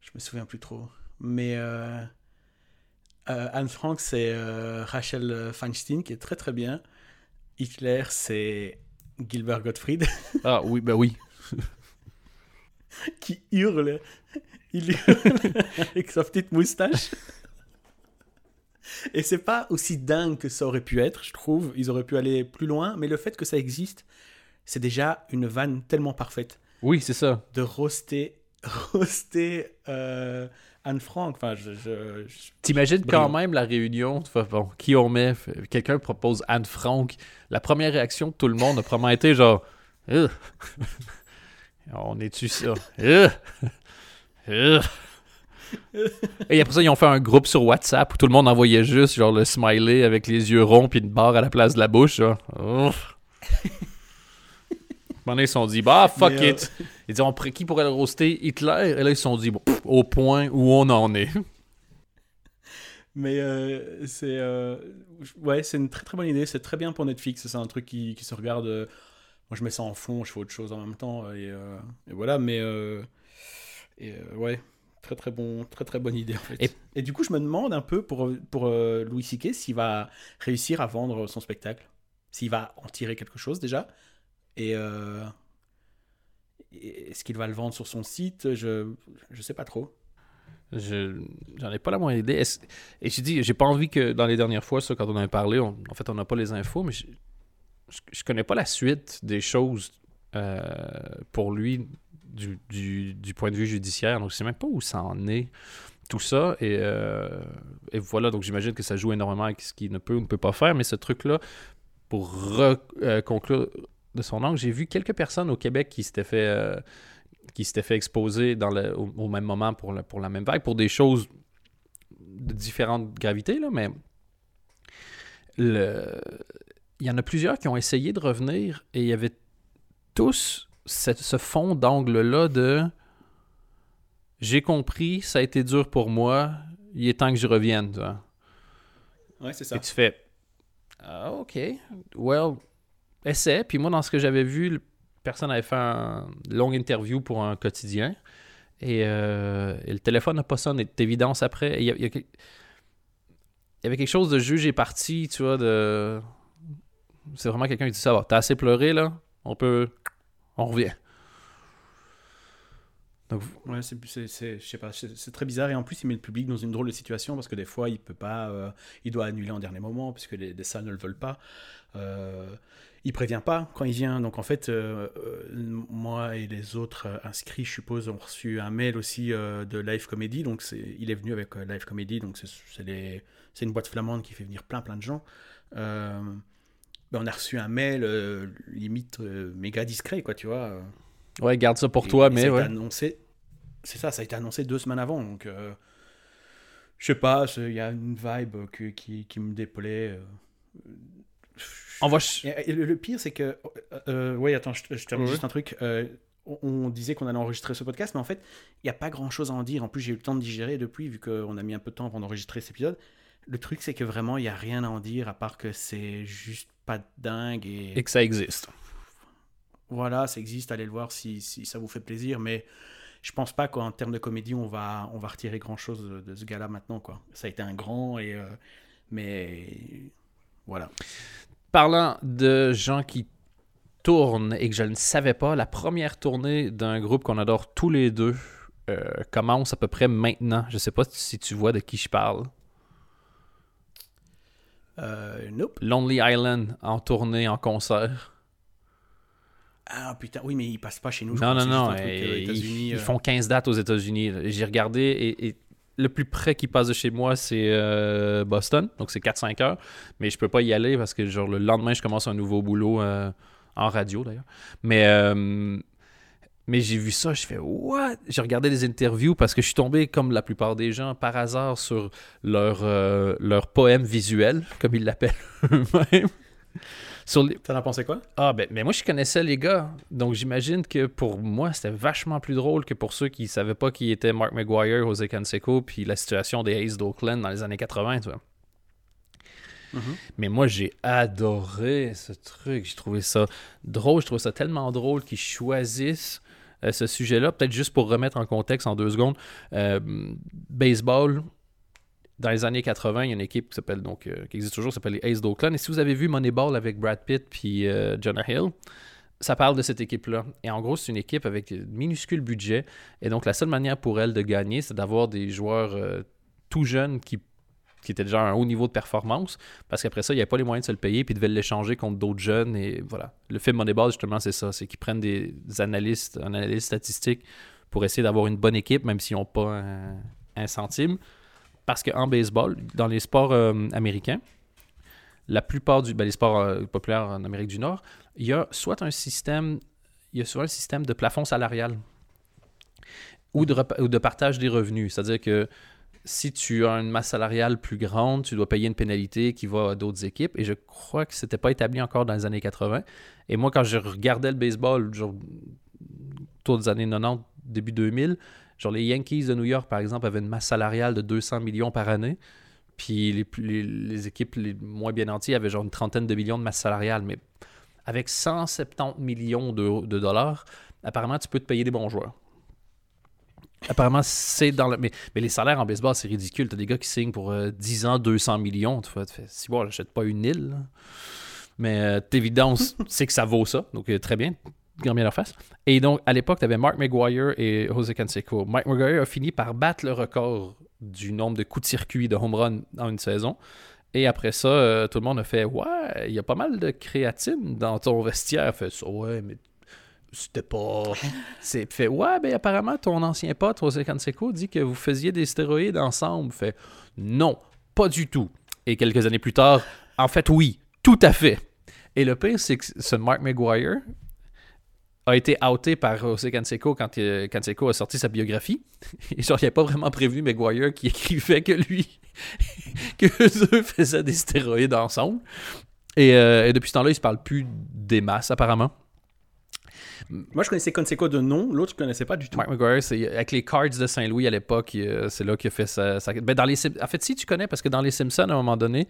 Je me souviens plus trop. Mais Anne Frank, c'est Rachel Feinstein qui est très très bien. Hitler, c'est Gilbert Gottfried. Ah oui, ben oui. [laughs] [laughs] qui hurle. Il hurle [laughs] avec sa petite moustache. Et c'est pas aussi dingue que ça aurait pu être, je trouve. Ils auraient pu aller plus loin, mais le fait que ça existe, c'est déjà une vanne tellement parfaite Oui, c'est ça. de roaster, roaster euh, Anne Frank. Enfin, je, je- je- T'imagines quand même la réunion, fais, bon, qui on met, quelqu'un propose Anne Frank. La première réaction de tout le monde a probablement été genre. [laughs] on est-tu ça? Ugh. Ugh. Et après ça, ils ont fait un groupe sur WhatsApp où tout le monde envoyait juste genre le smiley avec les yeux ronds puis une barre à la place de la bouche. Genre. Ouf. À un moment donné, ils se sont dit, bah fuck Mais, euh, it. Ils disent, on qui pourrait le roaster? Hitler? Et là, ils se sont dit, bon, pff, au point où on en est. Mais euh, c'est euh, ouais, c'est une très très bonne idée. C'est très bien pour Netflix. C'est un truc qui, qui se regarde. Moi, je mets ça en fond, je fais autre chose en même temps et, euh, et voilà. Mais euh, et, euh, ouais, très très bon, très très bonne idée en fait. Et- Et, du coup, je me demande un peu pour pour Louis C.K. s'il va réussir à vendre son spectacle, s'il va en tirer quelque chose déjà. Et est-ce qu'il va le vendre sur son site? Je je sais pas trop. Je j'en ai pas la moindre idée. Et j'ai dit, j'ai pas envie que dans les dernières fois, ça, quand on en a parlé, on- en fait, on n'a pas les infos, mais je, connais pas la suite des choses euh, pour lui du, du, point de vue judiciaire. Donc, je sais même pas où ça en est, tout ça. Et, euh, et voilà, donc j'imagine que ça joue énormément avec ce qu'il ne peut ou ne peut pas faire. Mais ce truc-là, pour euh, conclure de son angle, j'ai vu quelques personnes au Québec qui s'étaient fait. fait exposer dans le- au, au même moment pour, le- pour la même vague, pour des choses de différentes gravités, là, mais le... il y en a plusieurs qui ont essayé de revenir et il y avait tous ce fond d'angle-là de j'ai compris, ça a été dur pour moi, il est temps que je revienne. tu vois. Ouais, c'est ça. Et tu fais Ah, ok, well, essaie. Puis moi, dans ce que j'avais vu, personne avait fait une longue interview pour un quotidien. Et, euh, et le téléphone n'a pas sonné d'évidence après. Il y, y avait quelque chose de juge et parti, tu vois, de. C'est vraiment quelqu'un qui dit ça va, t'as assez pleuré là, on peut. On revient. Donc, Ouais, c'est, c'est, très bizarre et en plus il met le public dans une drôle de situation parce que des fois il peut pas, euh, il doit annuler en dernier moment puisque les, les salles ne le veulent pas. Euh, il prévient pas quand il vient, donc en fait euh, euh, moi et les autres inscrits, je suppose, ont reçu un mail aussi de Live Comedy, donc il est venu avec Live Comedy, donc c'est une boîte flamande qui fait venir plein plein de gens. Ben, on a reçu un mail euh, limite euh, méga discret, quoi, tu vois. ouais, garde ça pour Et- toi, et mais ça ouais. annoncé. C'est ça, ça a été annoncé deux semaines avant. Donc, euh, je sais pas, il y a une vibe que- qui, qui me déplaît. euh. On va. ch- Et, et le, le pire, c'est que. Ouais, attends, je, je termine Ouais. juste un truc. Euh, on, on disait qu'on allait enregistrer ce podcast, mais en fait, il n'y a pas grand chose à en dire. En plus, j'ai eu le temps de digérer depuis, vu qu'on a mis un peu de temps avant d'enregistrer cet épisode. Le truc, c'est que vraiment, il n'y a rien à en dire, à part que c'est juste pas dingue. Et, Et que ça existe. voilà, ça existe, allez le voir si, si ça vous fait plaisir, mais je pense pas qu'en termes de comédie, on va, on va retirer grand chose de, de ce gars-là maintenant, quoi. Ça a été un grand, et, euh, mais voilà. Parlant de gens qui tournent et que je ne savais pas, la première tournée d'un groupe qu'on adore tous les deux euh, commence à peu près maintenant. Je sais pas si tu vois de qui je parle. Euh, nope. Lonely Island en tournée, en concert. Ah putain, oui, mais ils passent pas chez nous. je Non, non, non. euh, et- ils, ils euh. font 15 dates aux États-Unis. J'ai regardé et, et le plus près qui passe de chez moi, c'est euh, Boston. Donc c'est 4-5 heures. Mais je peux pas y aller parce que genre le lendemain, je commence un nouveau boulot euh, en radio d'ailleurs. Mais, euh, mais j'ai vu ça, je fais What? J'ai regardé des interviews parce que je suis tombé, comme la plupart des gens, par hasard sur leur, euh, leur poème visuel, comme ils l'appellent [laughs] eux-mêmes. Sur les, T'en as pensé quoi? Ah, ben, mais moi, je connaissais les gars. Donc, j'imagine que pour moi, c'était vachement plus drôle que pour ceux qui savaient pas qui était Mark McGuire, Jose Canseco, puis la situation des Aces d'Oakland dans les années 80, tu vois. Mhm. Mais moi, j'ai adoré ce truc. J'ai trouvé ça drôle. Je trouve ça tellement drôle qu'ils choisissent euh, ce sujet-là. Peut-être juste pour remettre en contexte en deux secondes. Euh, baseball, dans les années 80, il y a une équipe qui s'appelle donc euh, qui existe toujours, qui s'appelle les Aces d'Oakland. Et si vous avez vu Moneyball avec Brad Pitt puis Jonah Hill, ça parle de cette équipe-là. Et en gros, c'est une équipe avec un minuscule budget. Et donc, la seule manière pour elle de gagner, c'est d'avoir des joueurs tout jeunes qui, qui étaient déjà un haut niveau de performance. Parce qu'après ça, il n'y avait pas les moyens de se le payer, puis ils devaient l'échanger contre d'autres jeunes. Et voilà. Le film Moneyball, justement, c'est ça. C'est qu'ils prennent des analystes, un analyste statistique pour essayer d'avoir une bonne équipe, même s'ils n'ont pas un, centime. Parce qu'en baseball, dans les sports euh, américains, la plupart du ben, les sports euh, populaires en Amérique du Nord, il y a soit un système, il y a soit un système de plafond salarial ou de, ou de partage des revenus. C'est-à-dire que si tu as une masse salariale plus grande, tu dois payer une pénalité qui va à d'autres équipes. Et je crois que c'était pas établi encore dans les années 80. Et moi, quand je regardais le baseball, genre, autour des années 90, début 2000, genre les Yankees de New York, par exemple, avaient une masse salariale de 200 millions par année. Puis les, équipes les moins bien nanties avaient genre une trentaine de millions de masse salariale. Mais avec 170 millions de, de dollars, apparemment, tu peux te payer des bons joueurs. Apparemment, c'est dans le. Mais, mais les salaires en baseball, c'est ridicule. T'as des gars qui signent pour euh, 10 ans, 200 millions. Tu fais si bon, j'achète pas une île. là. Mais euh, d'évidence, [laughs] c'est que ça vaut ça. Donc, euh, très bien. grand bien leur face. Et donc, à l'époque, tu avais Mark McGuire et Jose Canseco. Mark McGuire a fini par battre le record du nombre de coups de circuit de home run dans une saison. Et après ça, euh, tout le monde a fait Ouais, il y a pas mal de créatine dans ton vestiaire. Fait ça, ouais, mais c'était pas. C'est fait Ouais, ben apparemment, ton ancien pote, Jose Canseco, dit que vous faisiez des stéroïdes ensemble. Fait Non, pas du tout. Et quelques années plus tard, en fait, oui, tout à fait. Et le pire, c'est que ce Mark McGuire a été outé par José Canseco quand euh, Canseco a sorti sa biographie. [laughs] Et genre, il pas vraiment prévu McGuire qui [laughs] écrivait que lui, [laughs] que eux faisaient des stéroïdes ensemble. Et, euh, depuis ce temps-là, ils se parlent plus des masses, apparemment. Moi, je connaissais Conseco de nom, l'autre, je connaissais pas du tout. Mark McGuire, avec les Cards de Saint-Louis à l'époque, euh, c'est là qu'il a fait sa. Ben, dans les, en fait, si tu connais, parce que dans les Simpsons, à un moment donné,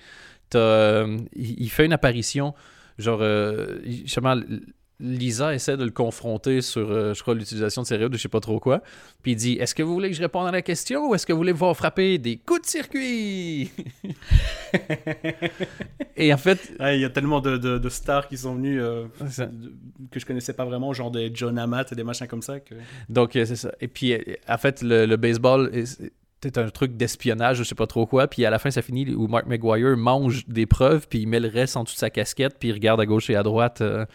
euh, il, fait une apparition, genre, euh, justement, Lisa essaie de le confronter sur, euh, je crois, l'utilisation de ou je sais pas trop quoi. Puis il dit Est-ce que vous voulez que je réponde à la question ou est-ce que vous voulez me voir frapper des coups de circuit? [laughs] Et en fait, Ouais, Il y a tellement de, de- de stars qui sont venus euh, que je connaissais pas vraiment, genre des John Amat et des machins comme ça. Que... Donc, euh, c'est ça. Et puis, euh, en fait, le, le baseball, est- c'est un truc d'espionnage, je sais pas trop quoi. Puis à la fin, ça finit où Mark McGuire mange des preuves, puis il met le reste en dessous de sa casquette, puis il regarde à gauche et à droite. euh,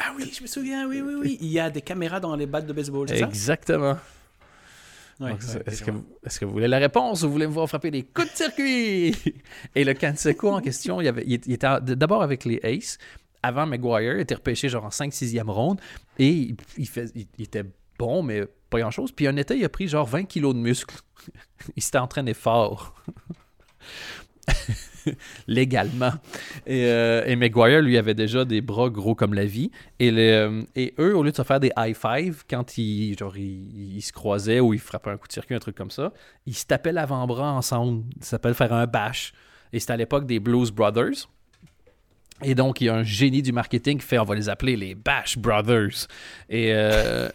Ah oui, je me souviens, oui, oui, oui. Il y a des caméras dans les battes de baseball, c'est ça? Exactement. Ouais, ouais, Est-ce que, vous- est-ce que vous voulez la réponse ou vous voulez me voir frapper des coups de circuit? Et le Canseco en question, il, avait, il il était d'abord avec les Aces. Avant McGuire, il était repêché genre en 5-6e ronde. Et il, il fait, était bon, mais pas grand-chose. Puis un été, il a pris genre 20 kilos de muscles. [laughs] il s'était entraîné fort. [laughs] [laughs] Légalement. Et, euh, et McGuire, lui, avait déjà des bras gros comme la vie. Et, le- euh, et eux, au lieu de se faire des high five quand ils, genre, ils, se croisaient ou ils frappaient un coup de circuit, un truc comme ça, ils se tapaient l'avant-bras ensemble. Ça s'appelle faire un bash. Et c'était à l'époque des Blues Brothers. Et donc, il y a un génie du marketing qui fait on va les appeler les Bash Brothers. Et, euh,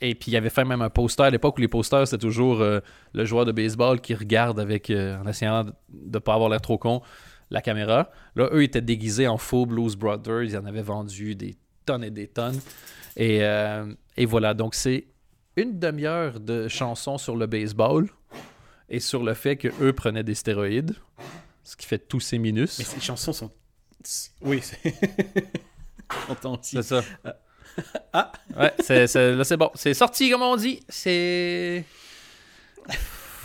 et puis, il avait fait même un poster à l'époque où les posters, c'était toujours euh, le joueur de baseball qui regarde avec, euh, en essayant de ne pas avoir l'air trop con, la caméra. Là, eux étaient déguisés en faux Blues Brothers. Ils en avaient vendu des tonnes et des tonnes. Et, euh, et voilà, donc c'est une demi-heure de chansons sur le baseball et sur le fait qu'eux prenaient des stéroïdes, ce qui fait tous ces minus. Mais ces chansons sont. Oui, c'est. [laughs] C'est ça. [laughs] Ah. Ouais, c'est, c'est- là c'est bon. C'est sorti, comme on dit. C'est.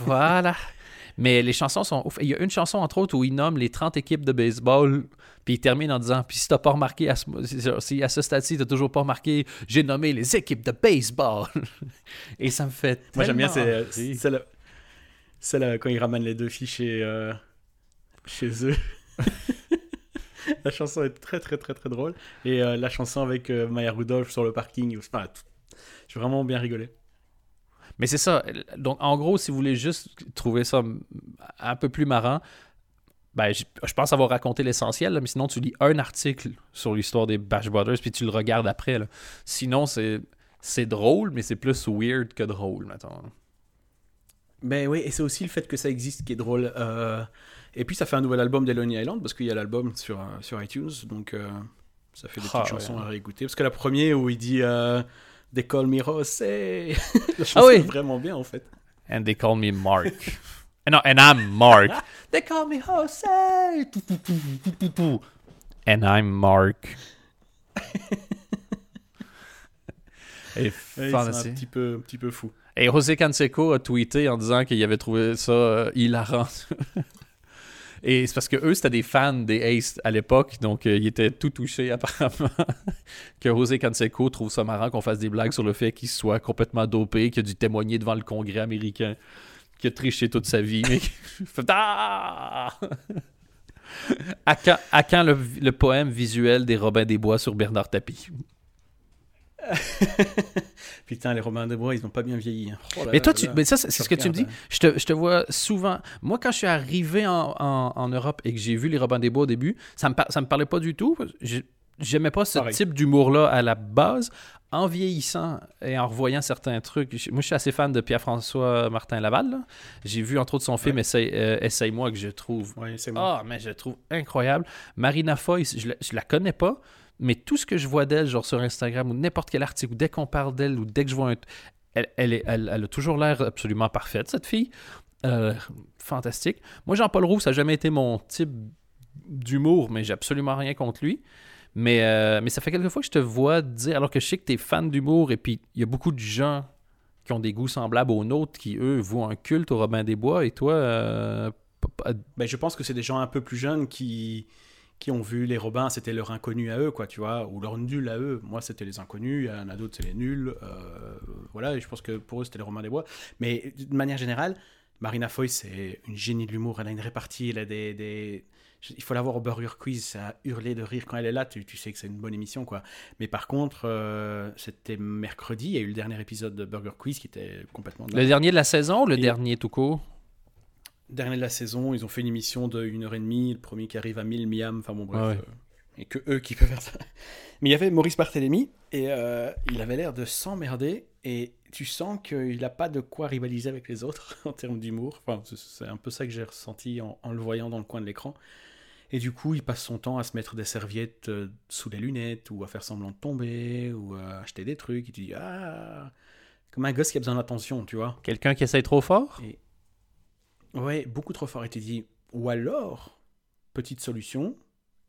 Voilà. Mais les chansons sont ouf. Il y a une chanson, entre autres, où il nomme les 30 équipes de baseball. Puis il termine en disant Puis si t'as pas remarqué, à ce, si à ce stade-ci, t'as toujours pas remarqué, j'ai nommé les équipes de baseball. [laughs] Et ça me fait. Moi, j'aime bien, c'est c'est le- c'est le- quand ils ramènent les deux filles chez, euh, chez eux. [laughs] [laughs] la chanson est très, très, très, très drôle. Et euh, la chanson avec euh, Maya Rudolph sur le parking. Enfin, tout- j'ai vraiment bien rigolé. Mais c'est ça. Donc, en gros, si vous voulez juste trouver ça un peu plus marrant, ben, je je pense avoir raconté l'essentiel, mais sinon, tu lis un article sur l'histoire des Bash Brothers, puis tu le regardes après. là. Sinon, c'est c'est drôle, mais c'est plus weird que drôle, mettons. Ben oui, et c'est aussi le fait que ça existe qui est drôle. Euh, et puis, ça fait un nouvel album des Lonely Island parce qu'il y a l'album sur, euh, sur iTunes. Donc, euh, ça fait des Ah, petites ouais. chansons à réécouter. Parce que la première où il dit euh, They call me [laughs] chanson Ah oui. est vraiment bien en fait. And they call me Mark. [laughs] non, and I'm Mark. [laughs] they call me Jose. And I'm Mark. Et Ouais, un petit peu, un petit peu fou. Et José Canseco a tweeté en disant qu'il avait trouvé ça euh, hilarant. Et c'est parce que eux, c'était des fans des Ace à l'époque, donc euh, ils étaient tout touchés [laughs] apparemment que José Canseco trouve ça marrant qu'on fasse des blagues sur le fait qu'il soit complètement dopé, qu'il a dû témoigner devant le Congrès américain, qu'il a triché toute sa vie. Mais... Ah! à quand, le poème visuel des Robins des Bois sur Bernard Tapie? [laughs] Putain, les Romains de Bois, ils n'ont pas bien vieilli. hein. Oh là Mais toi, là tu, là. mais ça, c'est ce que tu me dis. regarde, Je te, je te vois souvent. Moi, quand je suis arrivé en, en- en Europe et que j'ai vu les Robins des Bois au début, ça me, par- ça me parlait pas du tout. J'ai- J'aimais pas ce Pareil. type d'humour-là à la base. En vieillissant et en revoyant certains trucs, moi, je suis assez fan de Pierre-François Martin Laval. J'ai vu, entre autres, son film Essaye- euh, Essaye-moi, que je trouve Ouais, ah, mais je trouve incroyable. Marina Foy, je, la- je la connais pas, mais tout ce que je vois d'elle, genre sur Instagram ou n'importe quel article, ou dès qu'on parle d'elle, ou dès que je vois un. Elle, est, a toujours l'air absolument parfaite, cette fille. Euh, fantastique. Moi, Jean-Paul Roux, ça n'a jamais été mon type d'humour, mais j'ai absolument rien contre lui. Mais, euh, mais ça fait quelques fois que je te vois dire, alors que je sais que tu es fan d'humour, et puis il y a beaucoup de gens qui ont des goûts semblables aux nôtres, qui, eux, vouent un culte au Robin des Bois, et toi... Euh, ben, je pense que c'est des gens un peu plus jeunes qui, qui ont vu les Robins, c'était leur inconnu à eux, quoi, tu vois, ou leur nul à eux. Moi, c'était les inconnus, il y en a d'autres, c'est les nuls. Euh, voilà, et je pense que pour eux, c'était les Robins des Bois. Mais de manière générale, Marina Foy, c'est une génie de l'humour. Elle a une répartie, elle a des, des... Il faut la voir au Burger Quiz, ça a hurlé de rire quand elle est là, tu, tu sais que c'est une bonne émission, quoi. Mais par contre, euh, c'était mercredi, il y a eu le dernier épisode de Burger Quiz qui était complètement... Le dernier de la saison ou le dernier tout court? Dernier de la saison, ils ont fait une émission de 1 heure et demie, le premier qui arrive à 1000 miam, enfin bon bref... Euh, et que eux qui peuvent faire ça. Mais il y avait Maurice Barthélémy, et euh, il avait l'air de s'emmerder, et tu sens qu'il n'a pas de quoi rivaliser avec les autres [laughs] en termes d'humour. Enfin, c'est un peu ça que j'ai ressenti en, le voyant dans le coin de l'écran. Et du coup, il passe son temps à se mettre des serviettes euh, sous les lunettes, ou à faire semblant de tomber, ou à acheter des trucs. Et tu dis, ah, comme un gosse qui a besoin d'attention, tu vois. Quelqu'un qui essaye trop fort? Et... Ouais, beaucoup trop fort. Et tu dis, ou alors, petite solution,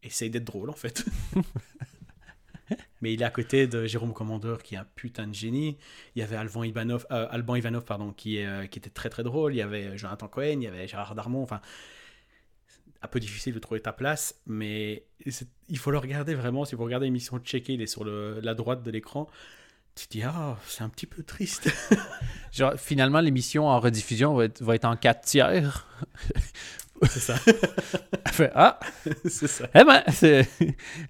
essaye d'être drôle en fait. [laughs] Mais il est à côté de Jérôme Commandeur, qui est un putain de génie. Il y avait Alban Ivanov, euh, Alban Ivanov pardon, qui, euh, qui était très très drôle. Il y avait Jonathan Cohen, il y avait Gérard Darmon. Enfin, un peu difficile de trouver ta place, mais il faut le regarder vraiment. Si vous regardez l'émission checker, il est sur le, la droite de l'écran. Tu te dis, ah, c'est un petit peu triste. [laughs] Genre, finalement, l'émission en rediffusion va être, va être en 4 tiers. [laughs] C'est ça. fait Ah [laughs] C'est ça. Eh ben,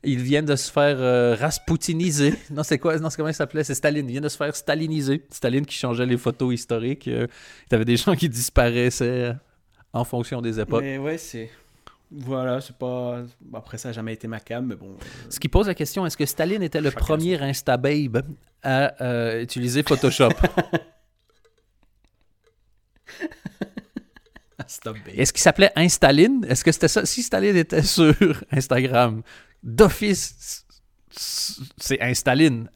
ils viennent de se faire euh, raspoutiniser. Non, c'est quoi Non, c'est comment il s'appelait? C'est Staline. Ils viennent de se faire staliniser. Staline qui changeait les photos historiques. Euh, il y avait des gens qui disparaissaient en fonction des époques. Mais ouais, c'est. Voilà, c'est pas. Après, ça n'a jamais été ma cam, mais bon. Euh, Ce qui pose la question est-ce que Staline était le premier Instababe à utiliser Photoshop? [laughs] Est-ce qu'il s'appelait Instaline? Est-ce que c'était ça? Si Staline était sur Instagram, d'office, c'est Instaline.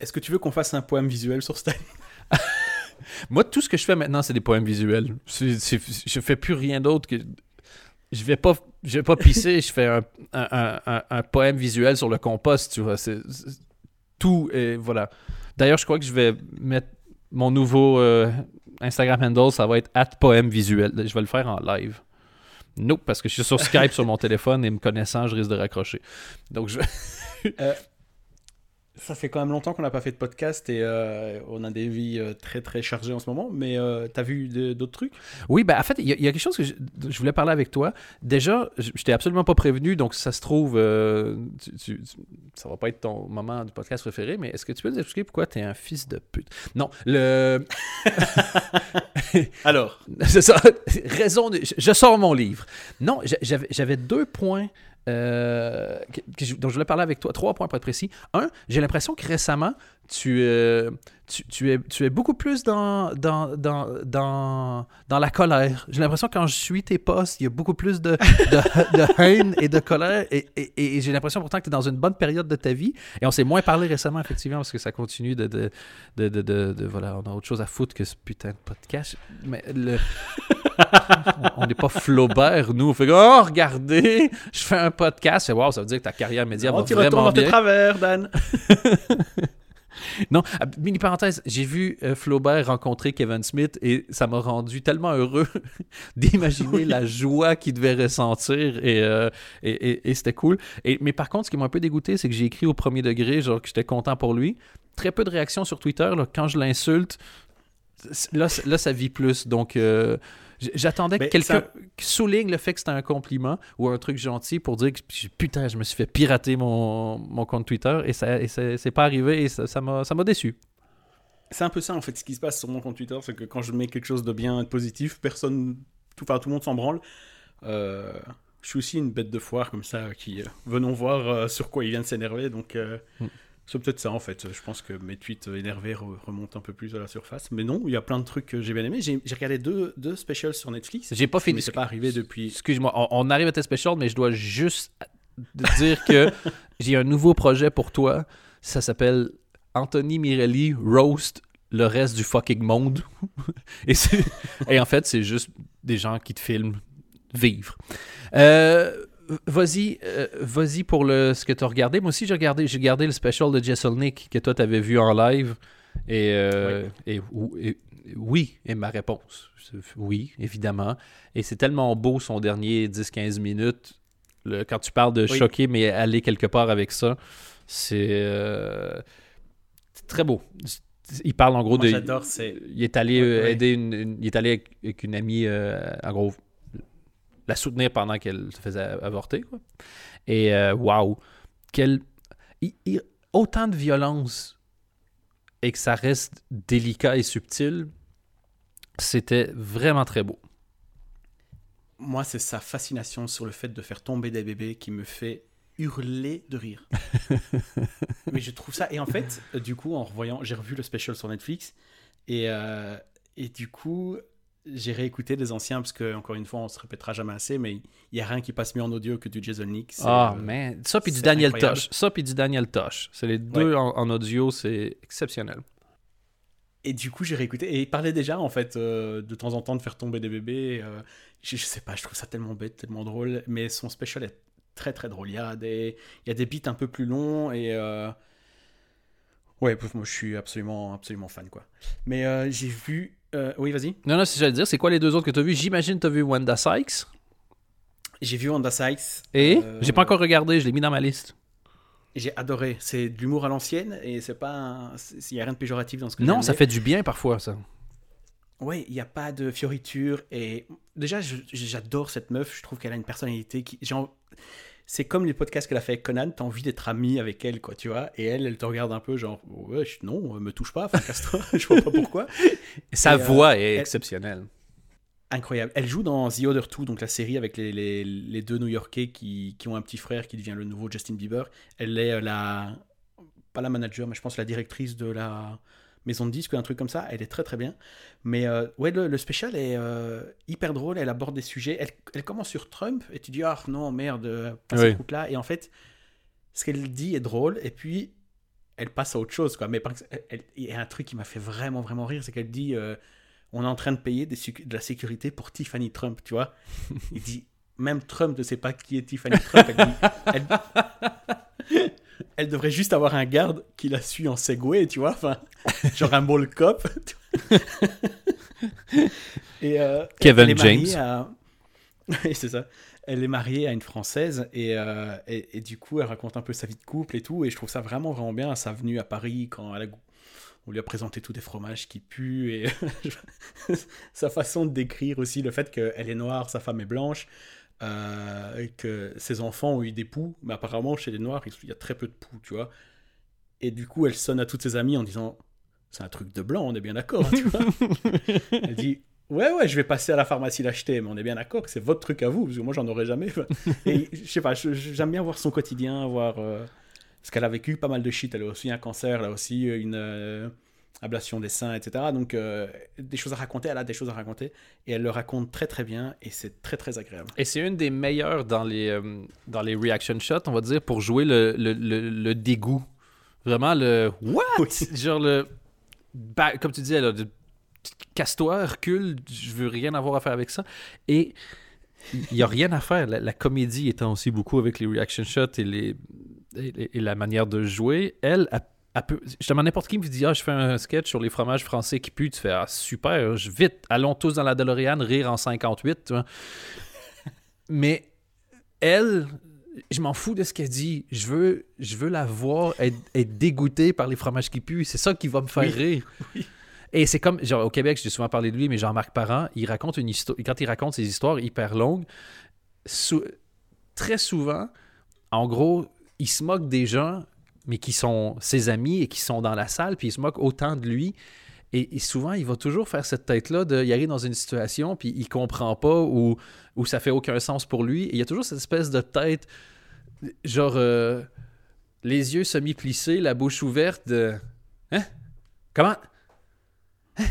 Est-ce que tu veux qu'on fasse un poème visuel sur Staline? [laughs] Moi, tout ce que je fais maintenant, c'est des poèmes visuels. je fais plus rien d'autre que. Je vais pas, je vais pas pisser, je fais un, poème visuel sur le compost, tu vois. C'est, tout et voilà. D'ailleurs, je crois que je vais mettre mon nouveau euh, Instagram handle, ça va être at poème visuel. Je vais le faire en live. Non, parce que je suis sur Skype sur mon téléphone et me connaissant, je risque de raccrocher. Donc je. euh, ça fait quand même longtemps qu'on n'a pas fait de podcast et euh, on a des vies euh, très très chargées en ce moment, mais euh, tu as vu d'autres trucs? Oui, ben en fait, il y, a quelque chose que je, voulais parler avec toi. Déjà, je, t'ai absolument pas prévenu, donc ça se trouve, tu, ça va pas être ton moment du podcast préféré, mais est-ce que tu peux nous expliquer pourquoi tu es un fils de pute? Non, le. [laughs] [laughs] Alors? C'est ça, raison. je sors mon livre. Non, j'avais deux points euh, dont je voulais parler avec toi. Trois points pour être précis. Un, j'ai l'impression que récemment, tu, euh, tu, es, tu es beaucoup plus dans, dans, dans, dans, dans la colère. J'ai l'impression que quand je suis tes posts, il y a beaucoup plus de, de, [laughs] haine et de colère. Et, et, j'ai l'impression pourtant que tu es dans une bonne période de ta vie. Et on s'est moins parlé récemment, effectivement, parce que ça continue de. de, de, de voilà, on a autre chose à foutre que ce putain de podcast. Mais le. [laughs] on n'est pas Flaubert, nous. On fait Oh, regardez, je fais un podcast. Wow, ça veut dire que ta carrière média va vraiment bien. travers, Dan. [laughs] [laughs] non, ah, mini parenthèse, j'ai vu euh, Flaubert rencontrer Kevin Smith et ça m'a rendu tellement heureux [laughs] d'imaginer la joie qu'il devait ressentir euh, et, et, c'était cool. Mais par contre, ce qui m'a un peu dégoûté, c'est que j'ai écrit au premier degré, genre que j'étais content pour lui. Très peu de réactions sur Twitter. quand je l'insulte, là, là, ça vit plus. Donc, euh, J'attendais que quelqu'un souligne le fait que c'était un compliment ou un truc gentil pour dire que putain, je me suis fait pirater mon, mon compte Twitter et ça et c'est pas arrivé et ça m'a ça déçu. C'est un peu ça en fait ce qui se passe sur mon compte Twitter, c'est que quand je mets quelque chose de bien de positif, personne, tout, enfin, tout le monde s'en branle. Euh, je suis aussi une bête de foire comme ça qui euh, venons voir euh, sur quoi il vient de s'énerver donc. Mm. C'est peut-être ça en fait. Je pense que mes tweets énervés remontent un peu plus à la surface. Mais non, il y a plein de trucs que j'ai bien aimé. J'ai regardé deux, deux specials sur Netflix. J'ai pas fini. C'est pas arrivé depuis. Excuse-moi, on, arrive à tes specials, mais je dois juste dire que [laughs] j'ai un nouveau projet pour toi. Ça s'appelle Anthony Mirelli Roast le reste du fucking monde. [laughs] et, c'est- et en fait, c'est juste des gens qui te filment vivre. Euh, vas-y, euh, vas-y pour le, ce que tu as regardé. Moi aussi, j'ai regardé, j'ai regardé le special de Jesselnick que toi, tu avais vu en live. Et, euh, et, ou- et- oui, et ma réponse, oui, évidemment. Et c'est tellement beau son dernier 10-15 minutes. Le- quand tu parles de Oui. choquer, mais aller quelque part avec ça, c'est euh, très beau. Il parle en gros Moi, de. j'adore, c'est- Il est allé Ouais, euh, ouais. aider une, une- Il est allé avec, une amie, euh, en gros, la soutenir pendant qu'elle se faisait avorter. Quoi. Et euh, waouh! Quel... il- il- Autant de violence et que ça reste délicat et subtil, c'était vraiment très beau. Moi, c'est sa fascination sur le fait de faire tomber des bébés qui me fait hurler de rire. [laughs] Mais je trouve ça. Et en fait, du coup, en revoyant, j'ai revu le special sur Netflix. Et, euh, et du coup, j'ai réécouté des anciens parce que, encore une fois, on se répétera jamais assez. Mais il n'y a rien qui passe mieux en audio que du Jason Nick. C'est, Ah, euh, man! Ça, puis du Daniel incroyable. Tosh. Ça, puis du Daniel Tosh. C'est les deux en, en audio, c'est exceptionnel. Et du coup, j'ai réécouté. Et il parlait déjà, en fait, euh, de temps en temps de faire tomber des bébés. euh, je, je sais pas, je trouve ça tellement bête, tellement drôle. Mais son special est très, très drôle. Il y a des, il y a des beats un peu plus longs. Et. euh, Ouais, moi, je suis absolument, absolument fan, quoi. Mais j'ai vu. Euh, Oui, vas-y. Non, non, si j'allais dire, c'est quoi les deux autres que tu as vus? J'imagine que tu as vu Wanda Sykes. J'ai vu Wanda Sykes. Et? Euh, j'ai pas encore regardé, je l'ai mis dans ma liste. J'ai adoré. C'est de l'humour à l'ancienne. Et c'est pas. un- c'est- Il y a rien de péjoratif dans ce que Non, ça fait du bien parfois, ça. Ouais, il n'y a pas de fioriture. Et déjà, j'adore cette meuf. Je trouve qu'elle a une personnalité qui. genre, C'est comme les podcasts qu'elle a fait avec Conan. T'as envie d'être ami avec elle, quoi, tu vois. Et elle, elle te regarde un peu, genre, ouais, je- non, me touche pas, enfin, casse-toi. [laughs] je vois pas pourquoi. Sa Et, euh, voix est elle- exceptionnelle. Incroyable. Elle joue dans The Other Two, donc la série avec les, les, les deux New-Yorkais qui, qui ont un petit frère qui devient le nouveau Justin Bieber. Elle est euh, la. Pas la manager, mais je pense la directrice de la maison de disques ou un truc comme ça. Elle est très très bien. Mais euh, ouais, le, le spécial est euh, hyper drôle. Elle aborde des sujets. Elle, elle commence sur Trump et tu dis, ah non, merde, euh, pas Oui. cette route-là. Et en fait, ce qu'elle dit est drôle. Et puis, elle passe à autre chose. Quoi. Mais il y a un truc qui m'a fait vraiment vraiment rire, c'est qu'elle dit. euh, on est en train de payer des de la sécurité pour Tiffany Trump, tu vois. [laughs] Il dit, même Trump ne sait pas qui est Tiffany Trump. Elle, dit, elle- [laughs] [laughs] elle devrait juste avoir un garde qui la suit en Segway, tu vois. Enfin, genre un mall cop. [laughs] et, euh, Kevin elle est mariée James. à- [laughs] Oui, c'est ça. Elle est mariée à une Française et, euh, et, et du coup, elle raconte un peu sa vie de couple et tout. Et je trouve ça vraiment, vraiment bien. Sa venue à Paris quand elle a on lui a présenté tous des fromages qui puent et sa façon de décrire aussi le fait qu'elle est noire, sa femme est blanche, euh, et que ses enfants ont eu des poux, mais apparemment chez les noirs il y a très peu de poux, tu vois. Et du coup elle sonne à toutes ses amies en disant c'est un truc de blanc, on est bien d'accord, tu vois. [laughs] elle dit ouais ouais je vais passer à la pharmacie l'acheter, mais on est bien d'accord que c'est votre truc à vous parce que moi j'en aurais jamais. [laughs] Et je sais pas, j'aime bien voir son quotidien, voir euh, parce qu'elle a vécu pas mal de shit. Elle a aussi un cancer, elle a aussi une euh, ablation des seins, etc. Donc, euh, des choses à raconter, elle a des choses à raconter. Et elle le raconte très très bien et c'est très très agréable. Et c'est une des meilleures dans les, euh, dans les reaction shots, on va dire, pour jouer le, le, le, le dégoût. Vraiment le What? Oui. [laughs] Genre le. comme tu disais, là, casse-toi, recule, je veux rien avoir à faire avec ça. Et il n'y a rien à faire. La, la comédie étant aussi beaucoup avec les reaction shots et, les, et, et la manière de jouer, elle, elle, elle peut. Justement, n'importe qui me dit Ah, je fais un sketch sur les fromages français qui puent. Tu fais Ah, super, je- vite, allons tous dans la DeLorean, rire en 58. tu vois. [laughs] Mais elle, je m'en fous de ce qu'elle dit. Je veux, je veux la voir être, être dégoûtée par les fromages qui puent. C'est ça qui va me faire Oui. rire. [laughs] Oui. Et c'est comme, genre, au Québec, j'ai souvent parlé de lui, mais Jean-Marc Parent, il raconte une histoire. Quand il raconte ses histoires hyper longues, sou- très souvent, en gros, il se moque des gens, mais qui sont ses amis et qui sont dans la salle, puis il se moque autant de lui. Et, souvent, il va toujours faire cette tête-là de y aller dans une situation, puis il comprend pas ou, ou ça fait aucun sens pour lui. Et il y a toujours cette espèce de tête, genre, euh, les yeux semi-plissés, la bouche ouverte, de Hein? Comment? Hein?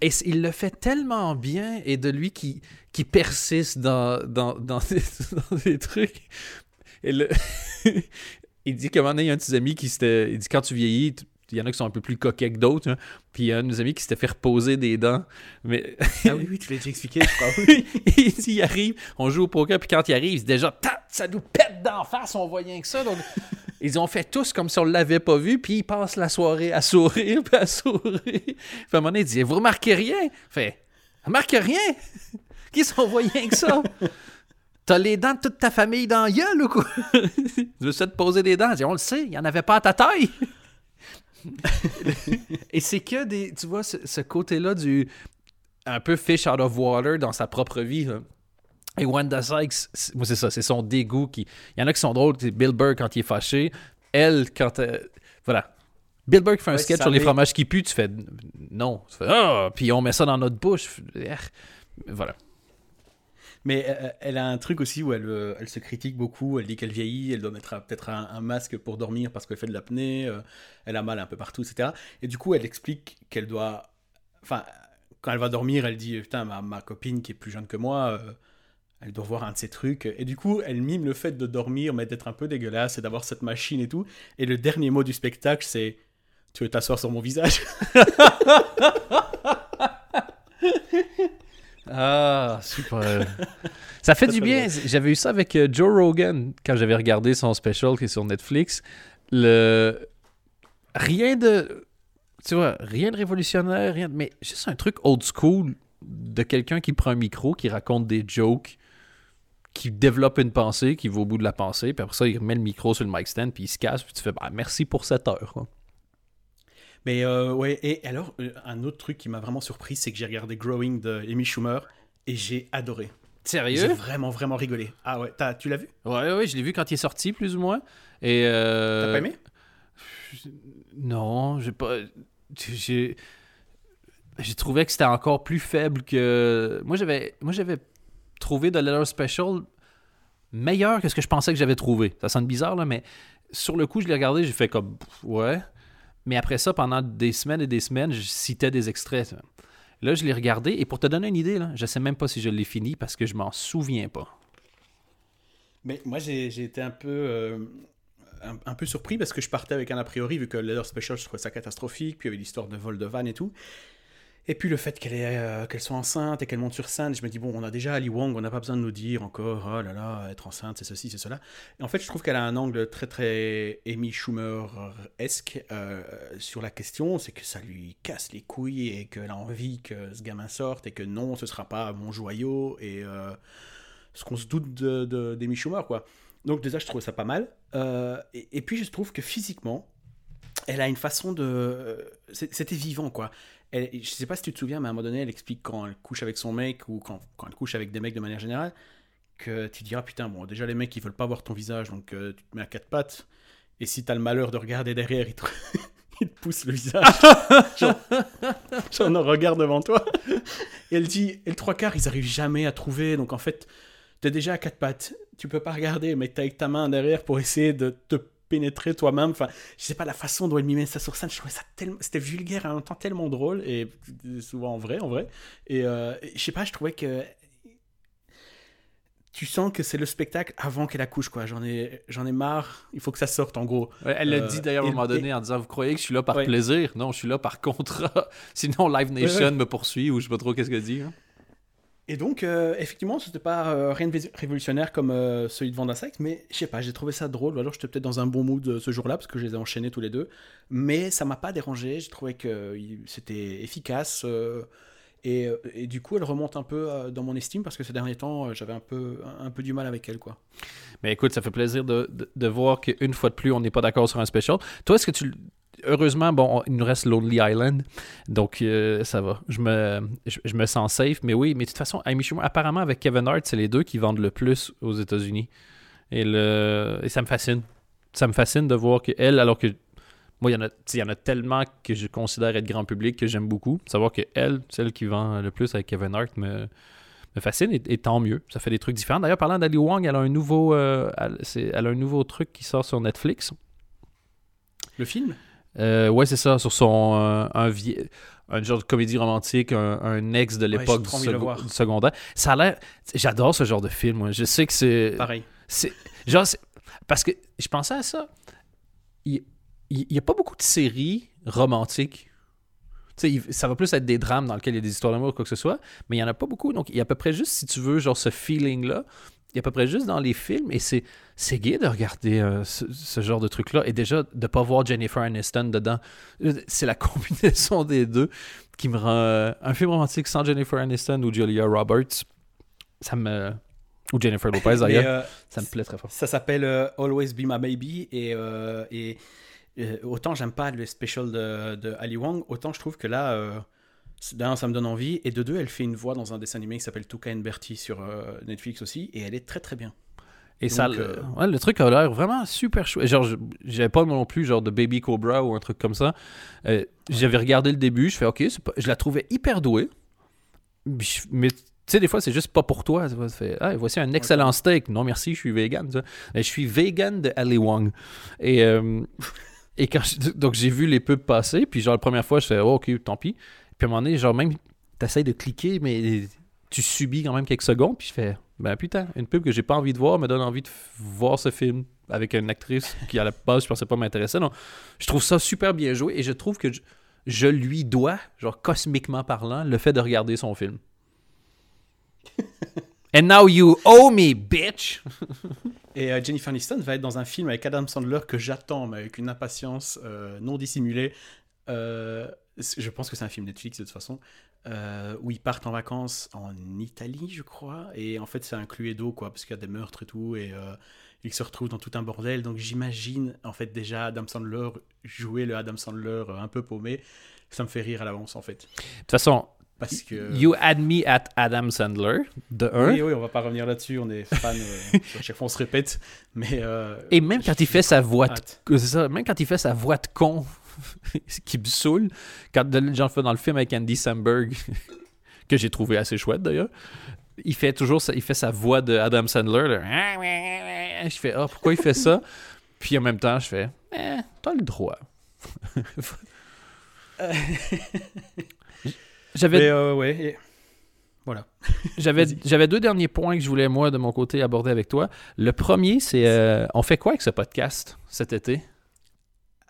Et il le fait tellement bien, et de lui qui, qui persiste dans, dans, dans, des, [laughs] dans des trucs. Et le- il dit qu'à un moment donné, il y a un de ses amis qui s'était. Il dit quand tu vieillis, il y en a qui sont un peu plus coquets que d'autres. hein. Puis il y a un de nos amis qui s'était fait reposer des dents. Mais Ah oui, oui, tu l'as déjà expliqué, je crois. [laughs] il dit, il arrive, on joue au poker, puis quand il arrive, c'est déjà, Ta! ça nous pète d'en face, on voit rien que ça. Donc, [laughs] ils ont fait tous comme si on l'avait pas vu, puis il passe la soirée à sourire, puis à sourire. Puis à un moment donné, il dit, vous remarquez rien? Il fait, remarque rien? Qui sont voit rien que ça? T'as les dents de toute ta famille dans la gueule ou quoi? [laughs] tu veux ça te poser des dents? On le sait, il n'y en avait pas à ta taille. [laughs] Et c'est que des. Tu vois, ce, ce côté-là du. Un peu fish out of water dans sa propre vie. là. Et Wanda Sykes, c'est- moi c'est ça, c'est son dégoût. Qui... Il y en a qui sont drôles, c'est Bill Burr quand il est fâché. Elle, quand. euh, Voilà. Bill Burr qui fait un Ouais, sketch sur les fromages qui puent, tu fais non. Tu fais ah, puis on met ça dans notre bouche. Eh, Voilà. Mais euh, elle a un truc aussi où elle, euh, elle se critique beaucoup. Elle dit qu'elle vieillit, elle doit mettre peut-être un, masque pour dormir parce qu'elle fait de l'apnée. euh, elle a mal un peu partout, etc. Et du coup, elle explique qu'elle doit. Enfin, quand elle va dormir, elle dit Putain, ma, copine qui est plus jeune que moi, euh, elle doit voir un de ces trucs. Et du coup, elle mime le fait de dormir, mais d'être un peu dégueulasse et d'avoir cette machine et tout. Et le dernier mot du spectacle, c'est Tu veux t'asseoir sur mon visage? [laughs] Ah, super. [laughs] ça fait du bien. J'avais eu ça avec euh, Joe Rogan quand j'avais regardé son special qui est sur Netflix. Le rien de tu vois, rien de révolutionnaire, rien de... mais juste un truc old school de quelqu'un qui prend un micro, qui raconte des jokes, qui développe une pensée, qui va au bout de la pensée, puis après ça, il remet le micro sur le mic stand, puis il se casse, puis tu fais bah, merci pour cette heure. quoi. Mais euh, ouais, et alors, euh, un autre truc qui m'a vraiment surpris, c'est que j'ai regardé Growing de Amy Schumer et j'ai adoré. J'ai Sérieux? vraiment, vraiment rigolé. Ah ouais, t'as- tu l'as vu? Ouais, ouais, je l'ai vu quand il est sorti, plus ou moins. Et euh, T'as pas aimé? Non, j'ai pas. J'ai. J'ai trouvé que c'était encore plus faible que. Moi, j'avais. Moi, j'avais trouvé The Letter Special meilleur que ce que je pensais que j'avais trouvé. Ça sonne bizarre, là, mais sur le coup, je l'ai regardé, j'ai fait comme. Ouais. Mais après ça, pendant des semaines et des semaines, je citais des extraits. Là, je l'ai regardé, et pour te donner une idée, je sais même pas si je l'ai fini parce que je m'en souviens pas. Mais moi, j'ai été un peu, euh, un, peu surpris parce que je partais avec un a priori, vu que Leather Special, je trouvais ça catastrophique, puis il y avait l'histoire de vol de et tout. Et puis le fait qu'elle euh, qu'elle soit enceinte et qu'elle monte sur scène, je me dis, bon, on a déjà Ali Wong, on n'a pas besoin de nous dire encore, oh là là, être enceinte, c'est ceci, c'est cela. Et en fait, je trouve qu'elle a un angle très, très Amy Schumer-esque euh, sur la question, c'est que ça lui casse les couilles et qu'elle a envie que ce gamin sorte et que non, ce sera pas mon joyau et euh, ce qu'on se doute de, de, d'Amy Schumer, quoi. Donc déjà, je trouve ça pas mal. Euh, et, puis, je trouve que physiquement, elle a une façon de... C'était vivant, quoi. Elle, je sais pas si tu te souviens, mais à un moment donné, elle explique quand elle couche avec son mec ou quand, quand elle couche avec des mecs de manière générale, que tu te dis, ah putain, bon, déjà les mecs, ils veulent pas voir ton visage, donc euh, tu te mets à quatre pattes. Et si t'as le malheur de regarder derrière, ils te, [laughs] ils te poussent le visage. [laughs] non, regarde devant toi. Et elle dit, et le trois quarts, ils arrivent jamais à trouver. Donc en fait, t'es déjà à quatre pattes. Tu peux pas regarder, mais t'es avec ta main derrière pour essayer de te pénétrer toi-même. Enfin, je sais pas la façon dont elle mimait ça sur scène. Je trouvais ça tellement, c'était vulgaire et en même temps tellement drôle et souvent en vrai, en vrai. Et euh, je sais pas, je trouvais que tu sens que c'est le spectacle avant qu'elle accouche, quoi. J'en ai, j'en ai marre. Il faut que ça sorte, en gros. Ouais, elle l'a Euh, dit d'ailleurs à un moment donné en disant Vous croyez que je suis là par Ouais. plaisir? Non, je suis là par contrat. [laughs] Sinon, Live Nation ouais. me poursuit ou je sais pas trop qu'est-ce qu'elle dit. hein. Et donc, euh, effectivement, c'était pas euh, rien de révolutionnaire comme euh, celui de Vanda Sykes, mais je sais pas, j'ai trouvé ça drôle. Ou alors j'étais peut-être dans un bon mood euh, ce jour-là parce que je les ai enchaînés tous les deux. Mais ça m'a pas dérangé. J'ai trouvé que c'était efficace. et, du coup, elle remonte un peu dans mon estime parce que ces derniers temps, j'avais un peu, un peu du mal avec elle, quoi. Mais écoute, ça fait plaisir de, de, de voir qu'une fois de plus, on n'est pas d'accord sur un special. Toi, est-ce que tu. Heureusement, bon, on- il nous reste Lonely Island, donc euh, ça va. Je me, je, me sens safe, mais oui, mais de toute façon, Amy Schumer, apparemment, avec Kevin Hart, c'est les deux qui vendent le plus aux États-Unis. Et, le, et ça me fascine. Ça me fascine de voir qu'elle, alors que moi, il y, en a, y en a tellement que je considère être grand public que j'aime beaucoup. Savoir que elle, celle qui vend le plus avec Kevin Hart, me, me fascine et, tant mieux. Ça fait des trucs différents. D'ailleurs, parlant d'Ali Wong, elle a un nouveau, euh, elle a un nouveau truc qui sort sur Netflix. Le film? Euh, ouais, c'est ça, sur son euh, un, vie- un genre de comédie romantique, un, un ex de l'époque du, du secondaire. Ça a l'air. J'adore ce genre de film. moi. Je sais que c'est. Pareil. c'est- Genre, parce que je pensais à ça. Il n'y a pas beaucoup de séries romantiques. Ça va plus être des drames dans lesquels il y a des histoires d'amour ou quoi que ce soit, mais il n'y en a pas beaucoup. Donc, il y a à peu près juste, si tu veux, genre ce feeling-là, à peu près juste dans les films, et c'est, c'est gay de regarder euh, ce, ce genre de truc-là, et déjà de ne pas voir Jennifer Aniston dedans. Euh, C'est la [laughs] combinaison des deux qui me rend... euh, un film romantique sans Jennifer Aniston ou Julia Roberts, ça me... Ou Jennifer Lopez, [laughs] d'ailleurs, ça me plaît très fort. Ça s'appelle Always Be My Baby et, et autant j'aime pas le special de, de Ali Wong, autant je trouve que là, d'un ça me donne envie et de deux elle fait une voix dans un dessin animé qui s'appelle Touka and Bertie sur euh, Netflix aussi et elle est très très bien. Et ça, Donc, euh, ouais, le truc a l'air vraiment super chouette. Genre, j'avais pas non plus genre de Baby Cobra ou un truc comme ça. Euh, J'avais regardé le début, je fais OK, pas- je la trouvais hyper douée. Mais tu sais, des fois, c'est juste pas pour toi. Ça fait, ah, voici un excellent steak. Non, merci, je suis vegan. je suis vegan de Ali Wong. Et, euh, et quand je- donc, j'ai vu les pubs passer. Puis, genre, la première fois, je fais, oh, OK, tant pis. Puis, à un moment donné, genre, même, t'essayes de cliquer, mais tu subis quand même quelques secondes. Puis, je fais, ben putain, une pub que j'ai pas envie de voir me donne envie de voir ce film avec une actrice qui, à la base, je pensais pas m'intéresser. Donc, je trouve ça super bien joué et je trouve que je, je lui dois, genre cosmiquement parlant, le fait de regarder son film. [laughs] And now you owe me, bitch! [laughs] Et euh, Jennifer Aniston va être dans un film avec Adam Sandler que j'attends mais avec une impatience euh, non dissimulée. Euh, je pense que c'est un film Netflix de toute façon, euh, où ils partent en vacances en Italie, je crois, et en fait c'est un cluedo quoi, parce qu'il y a des meurtres et tout, et euh, ils se retrouvent dans tout un bordel. Donc j'imagine en fait déjà Adam Sandler jouer le Adam Sandler euh, un peu paumé. Ça me fait rire à l'avance en fait, De toute façon, parce que you had me at Adam Sandler, de un. oui oui on va pas revenir là-dessus, on est fan, euh, [laughs] à chaque fois on se répète, mais euh, Et même quand il fait sa voix de ça, même quand il fait sa voix de con [laughs] qui me saoule, quand j'en fais dans le film avec Andy Samberg, [laughs] que j'ai trouvé assez chouette d'ailleurs, il fait toujours sa, il fait sa voix de Adam Sandler. là. [laughs] Je fais ah pourquoi il fait ça? Puis en même temps je fais eh, t'as le droit. J'avais euh, ouais, voilà. j'avais j'avais deux derniers points que je voulais moi de mon côté aborder avec toi. Le premier c'est euh, on fait quoi avec ce podcast cet été?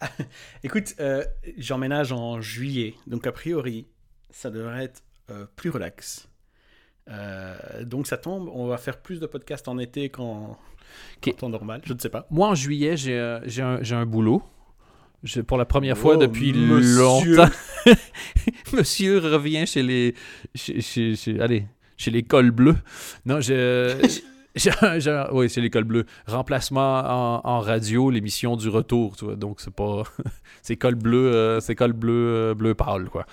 [laughs] Écoute, euh, j'emménage en juillet, donc a priori, ça devrait être euh, plus relax. Euh, donc ça tombe, on va faire plus de podcasts en été qu'en temps normal, je ne sais pas. Moi, en juillet, j'ai euh, j'ai un, j'ai un boulot. Je- pour la première fois Oh, depuis monsieur. longtemps. [laughs] monsieur revient chez les. Chez, chez- chez- allez, chez les cols bleus. Non, je. [laughs] oui, c'est les cols bleus. Remplacement en, en radio, l'émission du retour, tu vois. Donc, c'est pas. [laughs] c'est col bleu, euh, c'est col bleu, euh, bleu pâle, quoi.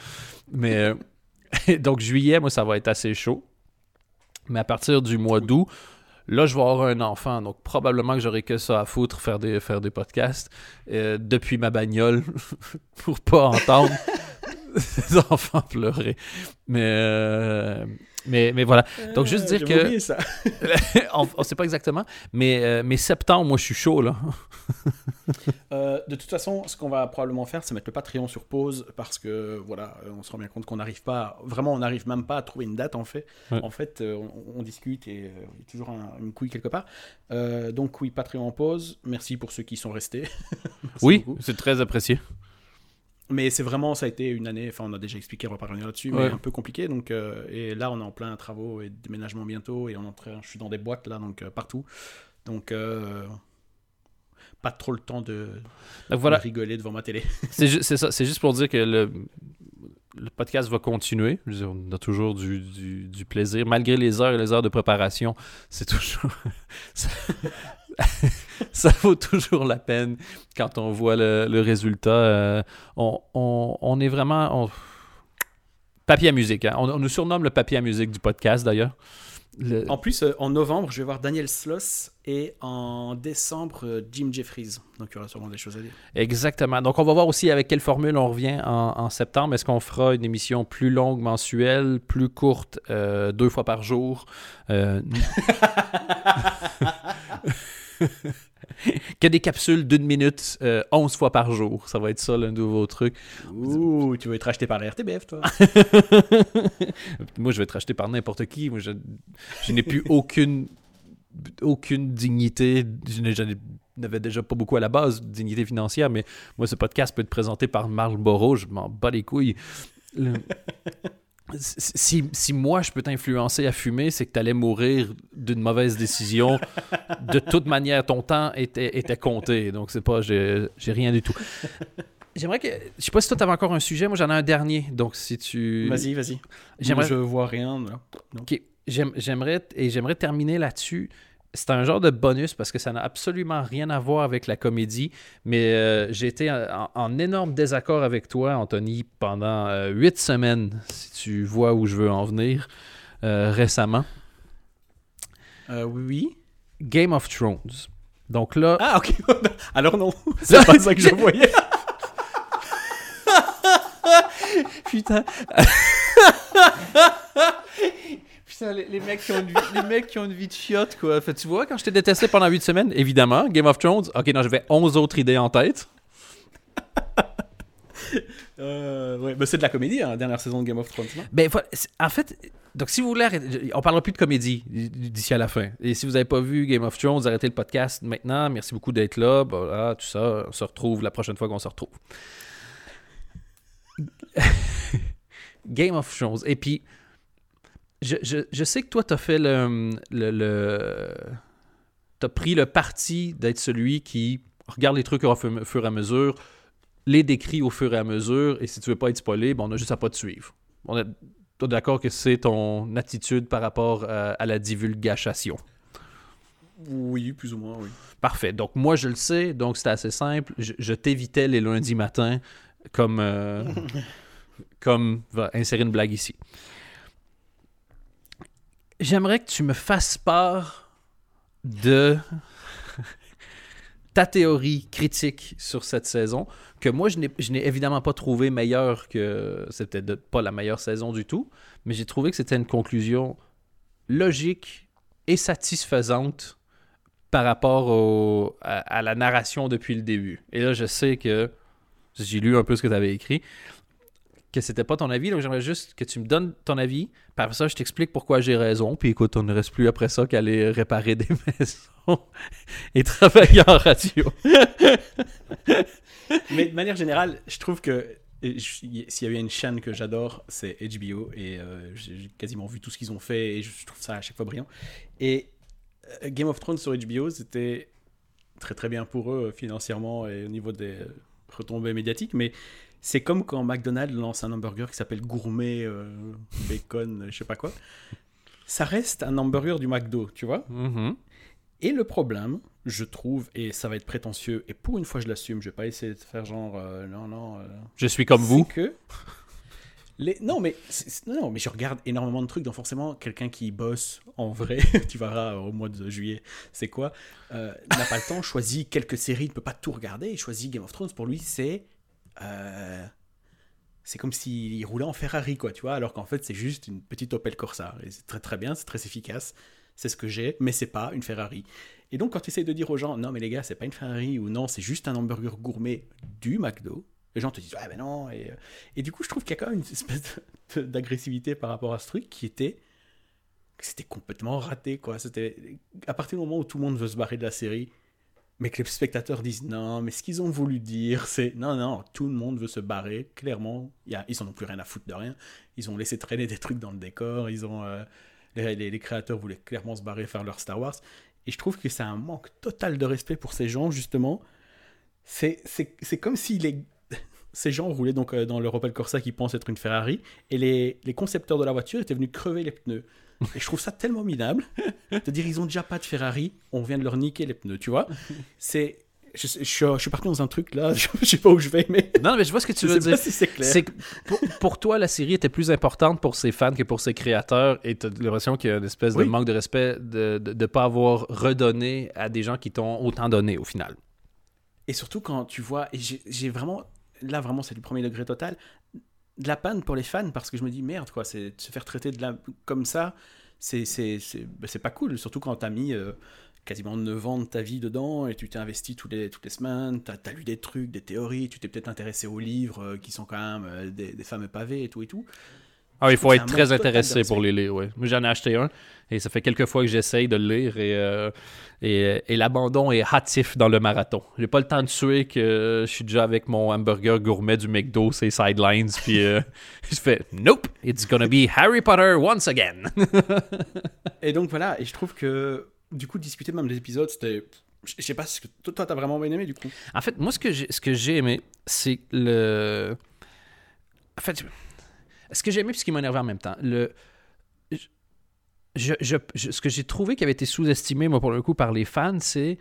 Mais. euh, [laughs] donc, juillet, moi, ça va être assez chaud. Mais à partir du mois d'août, Là, je vais avoir un enfant, donc probablement que j'aurai que ça à foutre, faire des, faire des podcasts euh, depuis ma bagnole [laughs] pour pas entendre [laughs] les enfants pleurer. Mais, euh, mais, mais voilà. Donc, juste dire J'avais que- ça. [laughs] on ne sait pas exactement, mais, euh, mais septembre, moi, je suis chaud, là. [laughs] Euh, de toute façon, ce qu'on va probablement faire, c'est mettre le Patreon sur pause parce que voilà, on se rend bien compte qu'on n'arrive pas, vraiment, on n'arrive même pas à trouver une date en fait. Ouais. En fait, on, on discute et il y a toujours un- une couille quelque part. Euh, donc oui, Patreon en pause. Merci pour ceux qui sont restés. Oui, c'est très apprécié. Mais c'est vraiment, ça a été une année, enfin on a déjà expliqué, on va pas revenir là-dessus, mais Ouais. un peu compliqué. Donc, euh, et là, on est en plein travaux et déménagement bientôt, et on est en train, je suis dans des boîtes là, donc euh, partout. Donc, euh, pas trop le temps de, Donc voilà, de rigoler devant ma télé. c'est ju- juste pour dire que le, le podcast va continuer. On a toujours du, du- plaisir, malgré les heures et les heures de préparation. C'est toujours. [laughs] [laughs] ça, vaut toujours la peine quand on voit le, le résultat. Euh, on, on- on est vraiment. Papier à musique. hein. On, nous surnomme le papier à musique du podcast d'ailleurs. Le- En plus, euh, en novembre, je vais voir Daniel Sloss et en décembre, euh, Jim Jeffries. Donc il y aura sûrement des choses à dire. Exactement. Donc, on va voir aussi avec quelle formule on revient en, en septembre. Est-ce qu'on fera une émission plus longue mensuelle, plus courte, euh, deux fois par jour? Euh, [laughs] Que des capsules d'une minute, euh, 11 fois par jour. Ça va être ça le nouveau truc. Ouh, tu veux être acheté par la RTBF, toi [laughs] Moi, je vais être acheté par n'importe qui. Moi, je, je n'ai plus aucune aucune dignité. Je n'avais déjà pas beaucoup à la base, dignité financière, mais moi, ce podcast peut être présenté par Marlboro, je m'en bats les couilles. Le- [laughs] Si, si moi, je peux t'influencer à fumer, c'est que tu allais mourir d'une mauvaise décision. De toute manière, ton temps était, était compté. Donc, c'est pas, j'ai rien du tout. J'aimerais que. Je sais pas si toi, tu avais encore un sujet. Moi, j'en ai un dernier. Donc, si tu. Vas-y, vas-y. J'aimerais. Je vois rien. là. Ok, j'aimerais et j'aimerais terminer là-dessus. C'est un genre de bonus parce que ça n'a absolument rien à voir avec la comédie, mais euh, j'ai été en, en énorme désaccord avec toi, Anthony, pendant euh, huit semaines, si tu vois où je veux en venir, euh, récemment. Euh, oui, oui. Game of Thrones. Donc là, Ah, ok. [laughs] Alors non, [laughs] c'est pas ça que je voyais. Putain. [laughs] Les, les mecs qui ont une vie, les mecs qui ont une vie de chiotte, quoi. Fait, tu vois, quand je t'ai détesté pendant 8 semaines, évidemment, Game of Thrones, ok, non, j'avais 11 autres idées en tête. [laughs] Euh, ouais, c'est de la comédie, hein, la dernière saison de Game of Thrones. non? Ben, en fait, donc si vous voulez, arrêter- on parlera plus de comédie d'ici à la fin. Et si vous n'avez pas vu Game of Thrones, arrêtez le podcast maintenant. Merci beaucoup d'être là. Voilà, tout ça, on se retrouve la prochaine fois qu'on se retrouve. [laughs] Game of Thrones. Et puis, je, je- je sais que toi, tu as fait le. pris le parti d'être celui qui regarde les trucs au fur, et à mesure, les décrit au fur et à mesure, et si tu veux pas être spoilé, ben on a juste à pas te suivre. On est t'es d'accord que c'est ton attitude par rapport à, à la divulgation? Oui, plus ou moins, oui. Parfait. Donc, moi, je le sais. Donc, c'était assez simple. Je, je t'évitais les lundis matins comme, euh, [laughs] comme va insérer une blague ici. J'aimerais que tu me fasses part de [laughs] ta théorie critique sur cette saison, que moi, je n'ai évidemment pas trouvé meilleure que... C'était pas la meilleure saison du tout, mais j'ai trouvé que c'était une conclusion logique et satisfaisante par rapport au- à, à la narration depuis le début. Et là, je sais que j'ai lu un peu ce que tu avais écrit, que c'était pas ton avis, donc j'aimerais juste que tu me donnes ton avis. Puis après ça, je t'explique pourquoi j'ai raison. Puis écoute, on ne reste plus après ça qu'à aller réparer des [laughs] maisons et travailler en radio. [laughs] Mais de manière générale, je trouve que s'il y avait une chaîne que j'adore, c'est HBO. Et euh, j'ai quasiment vu tout ce qu'ils ont fait et je trouve ça à chaque fois brillant. Et euh, Game of Thrones sur HBO, c'était très très bien pour eux euh, financièrement et au niveau des retombées médiatiques. Mais c'est comme quand McDonald's lance un hamburger qui s'appelle Gourmet euh, Bacon, je sais pas quoi. Ça reste un hamburger du McDo, tu vois. Mhm. Et le problème, je trouve, et ça va être prétentieux, et pour une fois je l'assume, je vais pas essayer de faire genre euh, non, non. euh, Je suis comme vous. c'est que les... non, mais non, mais je regarde énormément de trucs, donc forcément quelqu'un qui bosse en vrai, [laughs] tu verras au mois de juillet, c'est quoi, euh, n'a pas le temps, choisit quelques séries, ne peut pas tout regarder, et choisit Game of Thrones. Pour lui, c'est euh, c'est comme s'il roulait en Ferrari, quoi, tu vois, alors qu'en fait c'est juste une petite Opel Corsa. Et c'est très très bien, c'est très efficace, c'est ce que j'ai, mais c'est pas une Ferrari. Et donc quand tu essayes de dire aux gens, non mais les gars, c'est pas une Ferrari, ou non, c'est juste un hamburger gourmet du McDo, les gens te disent, ah ben non, et, euh, et du coup je trouve qu'il y a quand même une espèce d'agressivité par rapport à ce truc qui était c'était complètement raté, quoi. C'était à partir du moment où tout le monde veut se barrer de la série, mais que les spectateurs disent non, mais ce qu'ils ont voulu dire, c'est non, non, tout le monde veut se barrer. Clairement, ils en ont plus rien à foutre de rien. Ils ont laissé traîner des trucs dans le décor. Ils ont, euh, les, créateurs voulaient clairement se barrer, faire leur Star Wars. Et je trouve que c'est un manque total de respect pour ces gens, justement. C'est, comme si [laughs] ces gens roulaient donc euh, dans leur Opel Corsa qui pense être une Ferrari, et les concepteurs de la voiture étaient venus crever les pneus. Et je trouve ça tellement minable. C'est-à-dire, ils ont déjà pas de Ferrari, on vient de leur niquer les pneus, tu vois. C'est. Je, je, suis- je suis parti dans un truc là, je, [laughs] je sais pas où je vais, mais. Non, mais je vois ce que tu veux dire. si c'est clair. Pour, pour toi, la série était plus importante pour ses fans que pour ses créateurs et tu as l'impression qu'il y a une espèce Oui. de manque de respect de ne pas avoir redonné à des gens qui t'ont autant donné au final. Et surtout quand tu vois, j'ai vraiment, là vraiment c'est du premier degré total, de la panne pour les fans parce que je me dis merde quoi, c'est se faire traiter de la, comme ça, c'est bah, pas cool, surtout quand t'as mis euh, quasiment 9 ans de ta vie dedans et tu t'es investi les, toutes les semaines, t'as as lu des trucs, des théories, tu t'es peut-être intéressé aux livres euh, qui sont quand même euh, des, des fameux pavés et tout et tout. Ah, il faut être très intéressé pour les lire, oui. Moi, j'en ai acheté un et ça fait quelques fois que j'essaye de le lire et, euh, et, et l'abandon est hâtif dans le marathon. J'ai pas le temps de tuer que je suis déjà avec mon hamburger gourmet du McDo, c'est sidelines, puis euh, [laughs] je fais Nope, it's gonna be Harry Potter once again. [laughs] Et donc voilà, et je trouve que du coup, discuter même des épisodes, c'était. Je sais pas ce que toi, t'as vraiment bien aimé du coup. En fait, moi, ce que j'ai, ce que j'ai aimé, c'est le. En fait, ce que j'ai aimé puis ce qui m'a énervé en même temps, le. Je, je- je- ce que j'ai trouvé qui avait été sous-estimé, moi, pour le coup, par les fans, c'est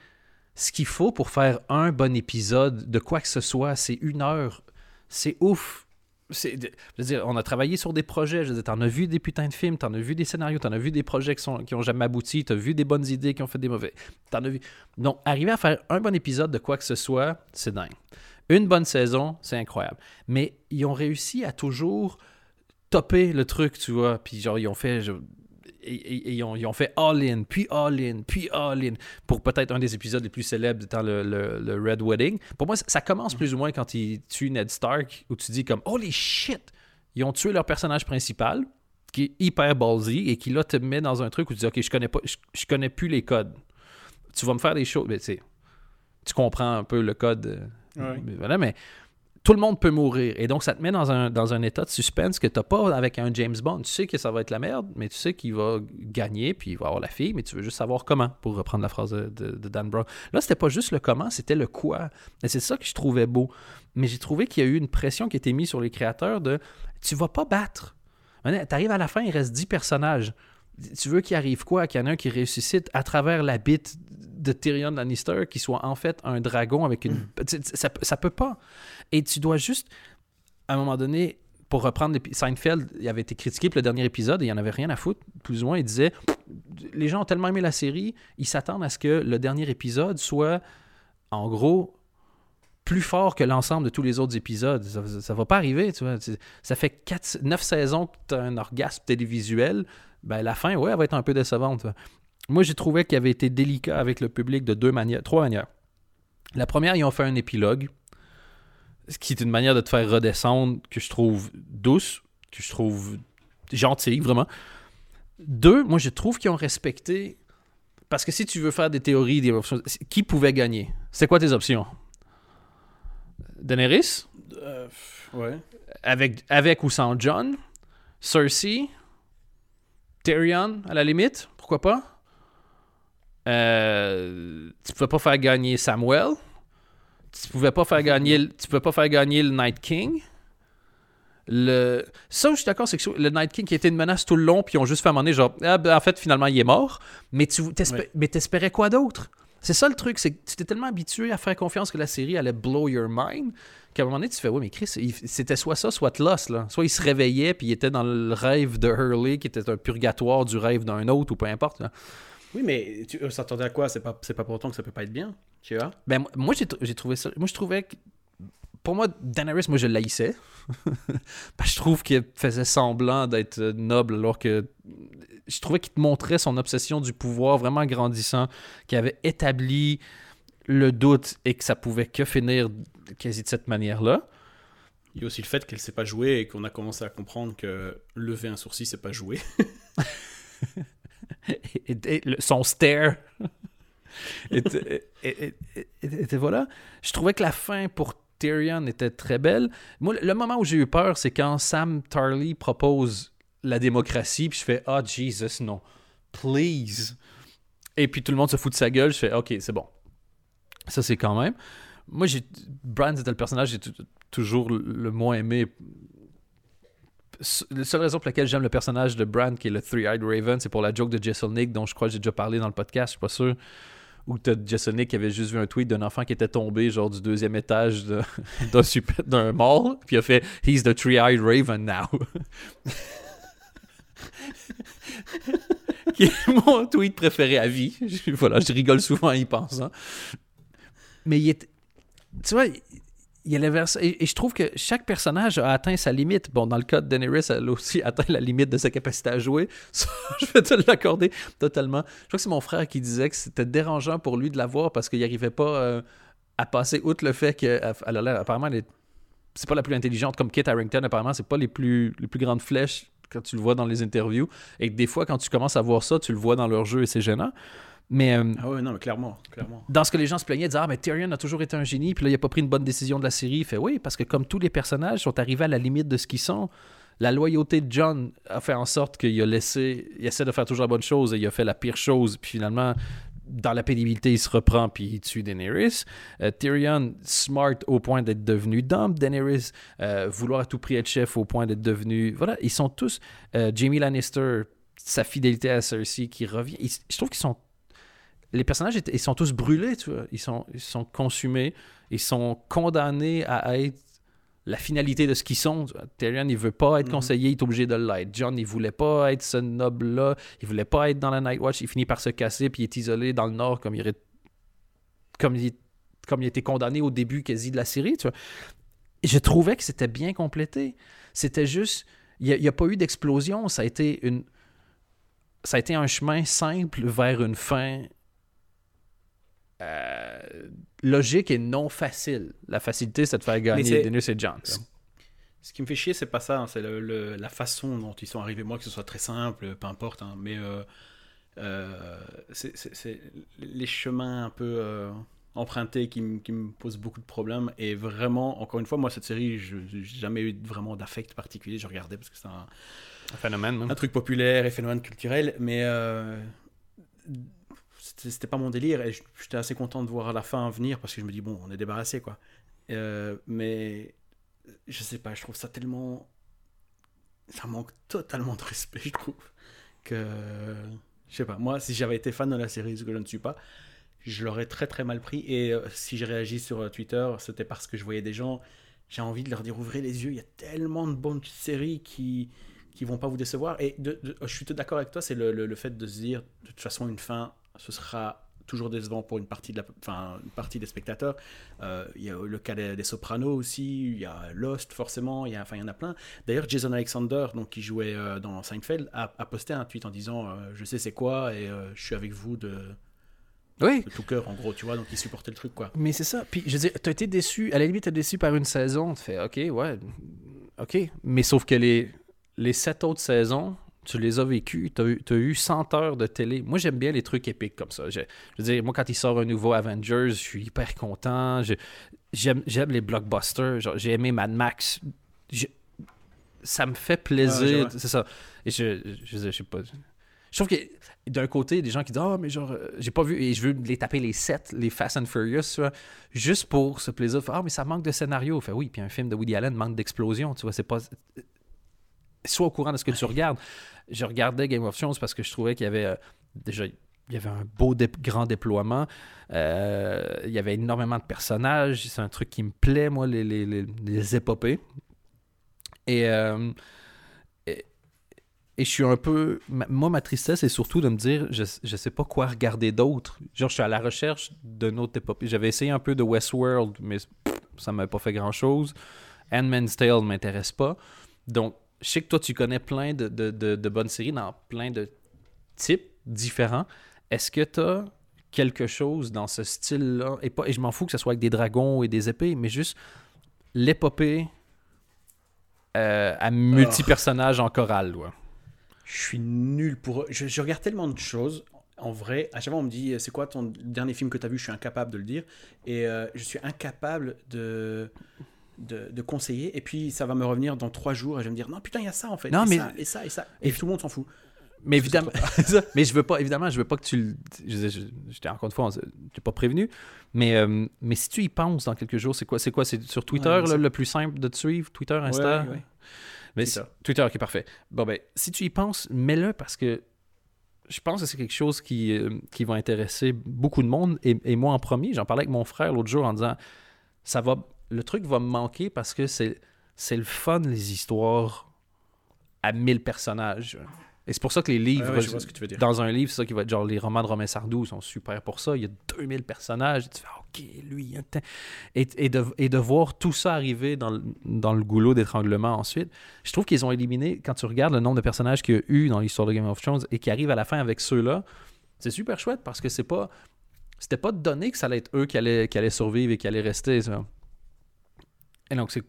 ce qu'il faut pour faire un bon épisode de quoi que ce soit. C'est une heure. C'est ouf. C'est, je veux dire, on a travaillé sur des projets. Je veux dire, t'en as vu des putains de films, t'en as vu des scénarios, t'en as vu des projets qui, sont, qui ont jamais abouti, t'as vu des bonnes idées qui ont fait des mauvais. T'en as vu. Donc, arriver à faire un bon épisode de quoi que ce soit, c'est dingue. Une bonne saison, c'est incroyable. Mais ils ont réussi à toujours topper le truc, tu vois. Puis genre, ils ont fait... je- et- et- et ils, ont, ils ont fait all-in, puis all-in, puis all-in, pour peut-être un des épisodes les plus célèbres étant le, le- le Red Wedding. Pour moi, ça, commence plus ou moins quand ils tuent Ned Stark, où tu dis comme « Holy shit! » Ils ont tué leur personnage principal, qui est hyper ballsy, et qui là te met dans un truc où tu dis « Ok, je connais, pas, je, je connais plus les codes. Tu vas me faire des choses... » Mais tu sais, tu comprends un peu le code... euh, Ouais. mais voilà, mais tout le monde peut mourir. Et donc, ça te met dans un, état de suspense que tu pas avec un James Bond. Tu sais que ça va être la merde, mais tu sais qu'il va gagner, puis il va avoir la fille, mais tu veux juste savoir comment, pour reprendre la phrase de, Dan Brown. Là, c'était pas juste le comment, c'était le quoi. Et c'est ça que je trouvais beau. Mais j'ai trouvé qu'il y a eu une pression qui a mise sur les créateurs de tu vas pas battre. Tu arrives à la fin, il reste 10 personnages. Tu veux qu'il arrive quoi? Qu'il y en a un qui ressuscite à travers la bite de Tyrion Lannister, qui soit en fait un dragon avec une. Sais, Ça, ça peut pas. Et tu dois juste, à un moment donné, pour reprendre Seinfeld, il avait été critiqué pour le dernier épisode et il n'y en avait rien à foutre. Plus ou moins, il disait les gens ont tellement aimé la série, ils s'attendent à ce que le dernier épisode soit, en gros, plus fort que l'ensemble de tous les autres épisodes. Ça, ça va pas arriver, tu vois. Ça fait 4, 9 saisons que tu as un orgasme télévisuel. Ben, la fin, ouais, elle va être un peu décevante. Moi, j'ai trouvé qu'il avait été délicat avec le public de deux manières, trois manières. La première, ils ont fait un épilogue, ce qui est une manière de te faire redescendre que je trouve douce, que je trouve gentille, vraiment. Deux, moi, je trouve qu'ils ont respecté. Parce que si tu veux faire des théories, des options, qui pouvait gagner? C'est quoi tes options? Daenerys? Euh, ouais. avec, avec ou sans John Cersei? Tyrion, à la limite? Pourquoi pas? Euh, Tu pouvais pas faire gagner Samuel Tu pouvais pas faire gagner le- Tu pouvais pas faire gagner le Night King le... Ça, je suis d'accord, c'est que le Night King qui était une menace tout le long, puis ils ont juste fait à un moment donné, genre, ah, ben, en fait, finalement, il est mort. Mais tu mais t'espérais quoi d'autre? C'est ça le truc, c'est que tu t'es tellement habitué à faire confiance que la série allait blow your mind qu'à un moment donné, tu fais, ouais, mais Chris, c'était soit ça, soit Lost, là. Soit il se réveillait, puis il était dans le rêve de Hurley, qui était un purgatoire du rêve d'un autre, ou peu importe. là. Oui, mais tu euh, s'attendait à quoi? C'est pas, c'est pas pour autant que ça peut pas être bien, tu vois? Ben, moi- j'ai tr- j'ai trouvé ça. Moi, je trouvais que. Pour moi, Daenerys, moi, je l'haïssais. [laughs] Que je trouve qu'il faisait semblant d'être euh, noble, alors que. Je trouvais qu'il te montrait son obsession du pouvoir vraiment grandissant, qu'il avait établi le doute et que ça pouvait que finir quasi de cette manière-là. Il y a aussi le fait qu'elle sait pas jouer et qu'on a commencé à comprendre que lever un sourcil, c'est pas jouer. [laughs] et, son stare. [laughs] et- voilà. Je trouvais que la fin pour Tyrion était très belle. Moi, le moment où j'ai eu peur, c'est quand Sam Tarly propose la démocratie, puis je fais Ah, Jesus, non. Please. Et puis tout le monde se fout de sa gueule. Je fais Ok, c'est bon. Ça, c'est quand même. Moi, j'ai. Bran, c'était le personnage que j'ai toujours le moins aimé la seule raison pour laquelle j'aime le personnage de Bran, qui est le Three-Eyed Raven, c'est pour la joke de Jesselnick, dont je crois que j'ai déjà parlé dans le podcast, je suis pas sûr. Où t'as Jesselnick qui avait juste vu un tweet d'un enfant qui était tombé, genre du deuxième étage [laughs] d'un super- d'un mall, puis il a fait He's the Three-Eyed Raven now. [laughs] qui est mon tweet préféré à vie. [laughs] Voilà, je rigole souvent en y pensant. Mais il est. Tu vois, et, je trouve que chaque personnage a atteint sa limite. Bon, dans le cas de Daenerys, elle a aussi [laughs] atteint la limite de sa capacité à jouer. [laughs] Je vais te l'accorder totalement. Je crois que c'est mon frère qui disait que c'était dérangeant pour lui de la voir parce qu'il n'arrivait pas euh, à passer outre le fait qu'elle a l'air, apparemment, elle est- c'est pas la plus intelligente comme Kit Harrington, apparemment, c'est pas les plus, les plus grandes flèches quand tu le vois dans les interviews. Et des fois, quand tu commences à voir ça, tu le vois dans leur jeu et c'est gênant. Mais euh, Ah ouais, non, mais clairement, clairement. dans ce que les gens se plaignaient, ils disaient Ah, mais Tyrion a toujours été un génie, puis là, il a pas pris une bonne décision de la série. Il fait Oui, parce que comme tous les personnages sont arrivés à la limite de ce qu'ils sont, la loyauté de John a fait en sorte qu'il a laissé. Il essaie de faire toujours la bonne chose et il a fait la pire chose, puis finalement. Dans la pénibilité, il se reprend puis il tue Daenerys. Euh, Tyrion, smart au point d'être devenu dumb. Daenerys, euh, vouloir à tout prix être chef au point d'être devenu. Voilà, ils sont tous. euh, Jamie Lannister, sa fidélité à Cersei qui revient. Ils- je trouve qu'ils sont les personnages ils sont tous brûlés, tu vois. Ils sont, ils sont consumés, ils sont condamnés à être la finalité de ce qu'ils sont. Tyrion, il veut pas être Mhm. conseiller, il est obligé de l'être. John, il voulait pas être ce noble-là, il voulait pas être dans la Night Watch, il finit par se casser, puis il est isolé dans le Nord comme il, comme il, comme il était condamné au début quasi de la série, tu vois. Et je trouvais que c'était bien complété. C'était juste, il n'y a, a pas eu d'explosion, ça a été une... Ça a été un chemin simple vers une fin euh, logique et non facile. La facilité, c'est de faire gagner Daenerys et John. Ce- Ce qui me fait chier, c'est pas ça, hein, c'est le- le- la façon dont ils sont arrivés. Moi, que ce soit très simple, peu importe, hein, mais euh, euh, c'est- les chemins un peu euh, empruntés qui, me- qui me posent beaucoup de problèmes. Et vraiment, encore une fois, moi, cette série, je n'ai jamais eu vraiment d'affect particulier. Je regardais parce que c'est un, Un phénomène, même. un truc populaire et phénomène culturel, mais c'était pas mon délire et j'étais assez content de voir la fin venir parce que je me dis bon on est débarrassé quoi. Euh, mais je sais pas, je trouve ça tellement ça manque totalement de respect je trouve que je sais pas moi si j'avais été fan de la série ce que je ne suis pas je l'aurais très très mal pris et euh, si j'ai réagi sur euh, Twitter c'était parce que je voyais des gens j'ai envie de leur dire ouvrez les yeux il y a tellement de bonnes séries qui qui vont pas vous décevoir et de- de- je suis tout d'accord avec toi c'est le- le fait de se dire de toute façon une fin ce sera toujours décevant pour une partie, de la, enfin, une partie des spectateurs. Euh, Il y a le cas des, des Sopranos aussi, il y a Lost forcément, il y, a, enfin, il y en a plein. D'ailleurs, Jason Alexander, donc, qui jouait euh, dans Seinfeld, a, a posté un tweet en disant euh, Je sais c'est quoi et je suis avec vous de, Oui, de tout cœur, en gros, tu vois, donc il supportait le truc, quoi. mais c'est ça. Puis, je veux dire, t'as été déçu, à la limite, t'es déçu par une saison. Tu fais, OK, ouais, OK. Mais sauf que les, les sept autres saisons, tu les as vécues. T'as eu, t'as eu 100 heures de télé. Moi, j'aime bien les trucs épiques comme ça. Je, je veux dire, moi, quand il sort un nouveau Avengers, je suis hyper content. J'aime, les blockbusters. J'ai aimé Mad Max. Je- ça me fait plaisir. c'est ça. Et je, je, je, je sais pas. Je trouve que d'un côté, des gens qui disent Ah, mais genre, euh, j'ai pas vu, et je veux les taper les 7, les Fast and Furious, tu vois, juste pour ce plaisir. Ah, mais ça manque de scénario. Fait oui, puis un film de Woody Allen manque d'explosion, tu vois, c'est pas. Sois au courant de ce que tu regardes. Je regardais Game of Thrones parce que je trouvais qu'il y avait euh, déjà. Il y avait un beau dé- grand déploiement. Euh, il y avait énormément de personnages. C'est un truc qui me plaît, moi, les, les, les, les épopées. Et, euh, et, et je suis un peu. ma- moi, ma tristesse est surtout de me dire, je, je sais pas quoi regarder d'autre. Genre, je suis à la recherche d'une autre épopée. J'avais essayé un peu de Westworld, mais pff, ça m'avait pas fait grand-chose. Handmaid's Tale ne m'intéresse pas. Donc, je sais que toi, tu connais plein de, de, de, de bonnes séries dans plein de types différents. Est-ce que tu as quelque chose dans ce style-là? Et, pas, et je m'en fous que ce soit avec des dragons et des épées, mais juste l'épopée euh, à multi-personnages en chorale. ouais. Je suis nul pour. Je, je regarde tellement de choses. En vrai, à chaque fois, on me dit c'est quoi ton dernier film que tu as vu? Je suis incapable de le dire. Et euh, je suis incapable de, de, de conseiller. Et puis, ça va me revenir dans trois jours et je vais me dire non, putain, il y a ça en fait. Non, et mais- ça, et ça, et ça. Et tout le monde s'en fout. Mais Je évidemment, [laughs] mais je veux pas, évidemment, je veux pas que tu le. Je, je, je t'ai encore une fois, on- t'es pas prévenu. Mais, euh, mais si tu y penses dans quelques jours, c'est quoi C'est quoi C'est sur Twitter Ouais, là, le plus simple de te suivre? Twitter, Insta? Ouais, ouais. Mais Twitter. si- Twitter, ok, parfait. Bon, ben, si tu y penses, mets-le parce que je pense que c'est quelque chose qui, euh, qui va intéresser beaucoup de monde. Et, et moi en premier, j'en parlais avec mon frère l'autre jour en disant ça va, le truc va me manquer parce que c'est, c'est le fun, les histoires à 1000 personnages. Et c'est pour ça que les livres, Ouais, ouais, je vois ce que tu veux dire. dans un livre, c'est ça qui va être genre les romans de Romain Sardou sont super pour ça. Il y a 2000 personnages. Tu fais, OK, lui, il y a tant- et, et, de, et de voir tout ça arriver dans le, dans le goulot d'étranglement ensuite. Je trouve qu'ils ont éliminé, quand tu regardes le nombre de personnages qu'il y a eu dans l'histoire de Game of Thrones et qui arrivent à la fin avec ceux-là, c'est super chouette parce que c'est pas. C'était pas donné que ça allait être eux qui allaient, qui allaient survivre et qui allaient rester. ça. Et donc, c'est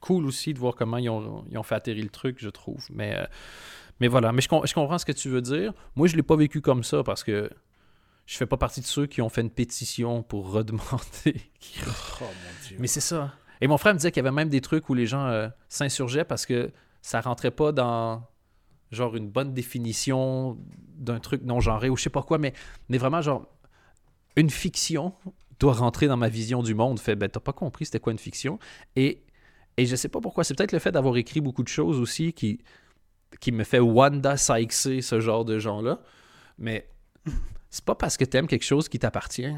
cool aussi de voir comment ils ont, ils ont fait atterrir le truc, je trouve. Mais, euh, mais voilà, mais je, je comprends ce que tu veux dire. Moi, je l'ai pas vécu comme ça parce que je fais pas partie de ceux qui ont fait une pétition pour redemander. [laughs] Oh mon dieu. mais c'est ça. Et mon frère me disait qu'il y avait même des trucs où les gens euh, s'insurgeaient parce que ça rentrait pas dans genre une bonne définition d'un truc non genré ou je sais pas quoi, mais, mais vraiment genre une fiction doit rentrer dans ma vision du monde. Fait, ben t'as pas compris c'était quoi une fiction. Et, et je sais pas pourquoi, c'est peut-être le fait d'avoir écrit beaucoup de choses aussi qui, qui me fait Wanda Sykes ce genre de gens-là. Mais [laughs] c'est pas parce que t'aimes quelque chose qui t'appartient.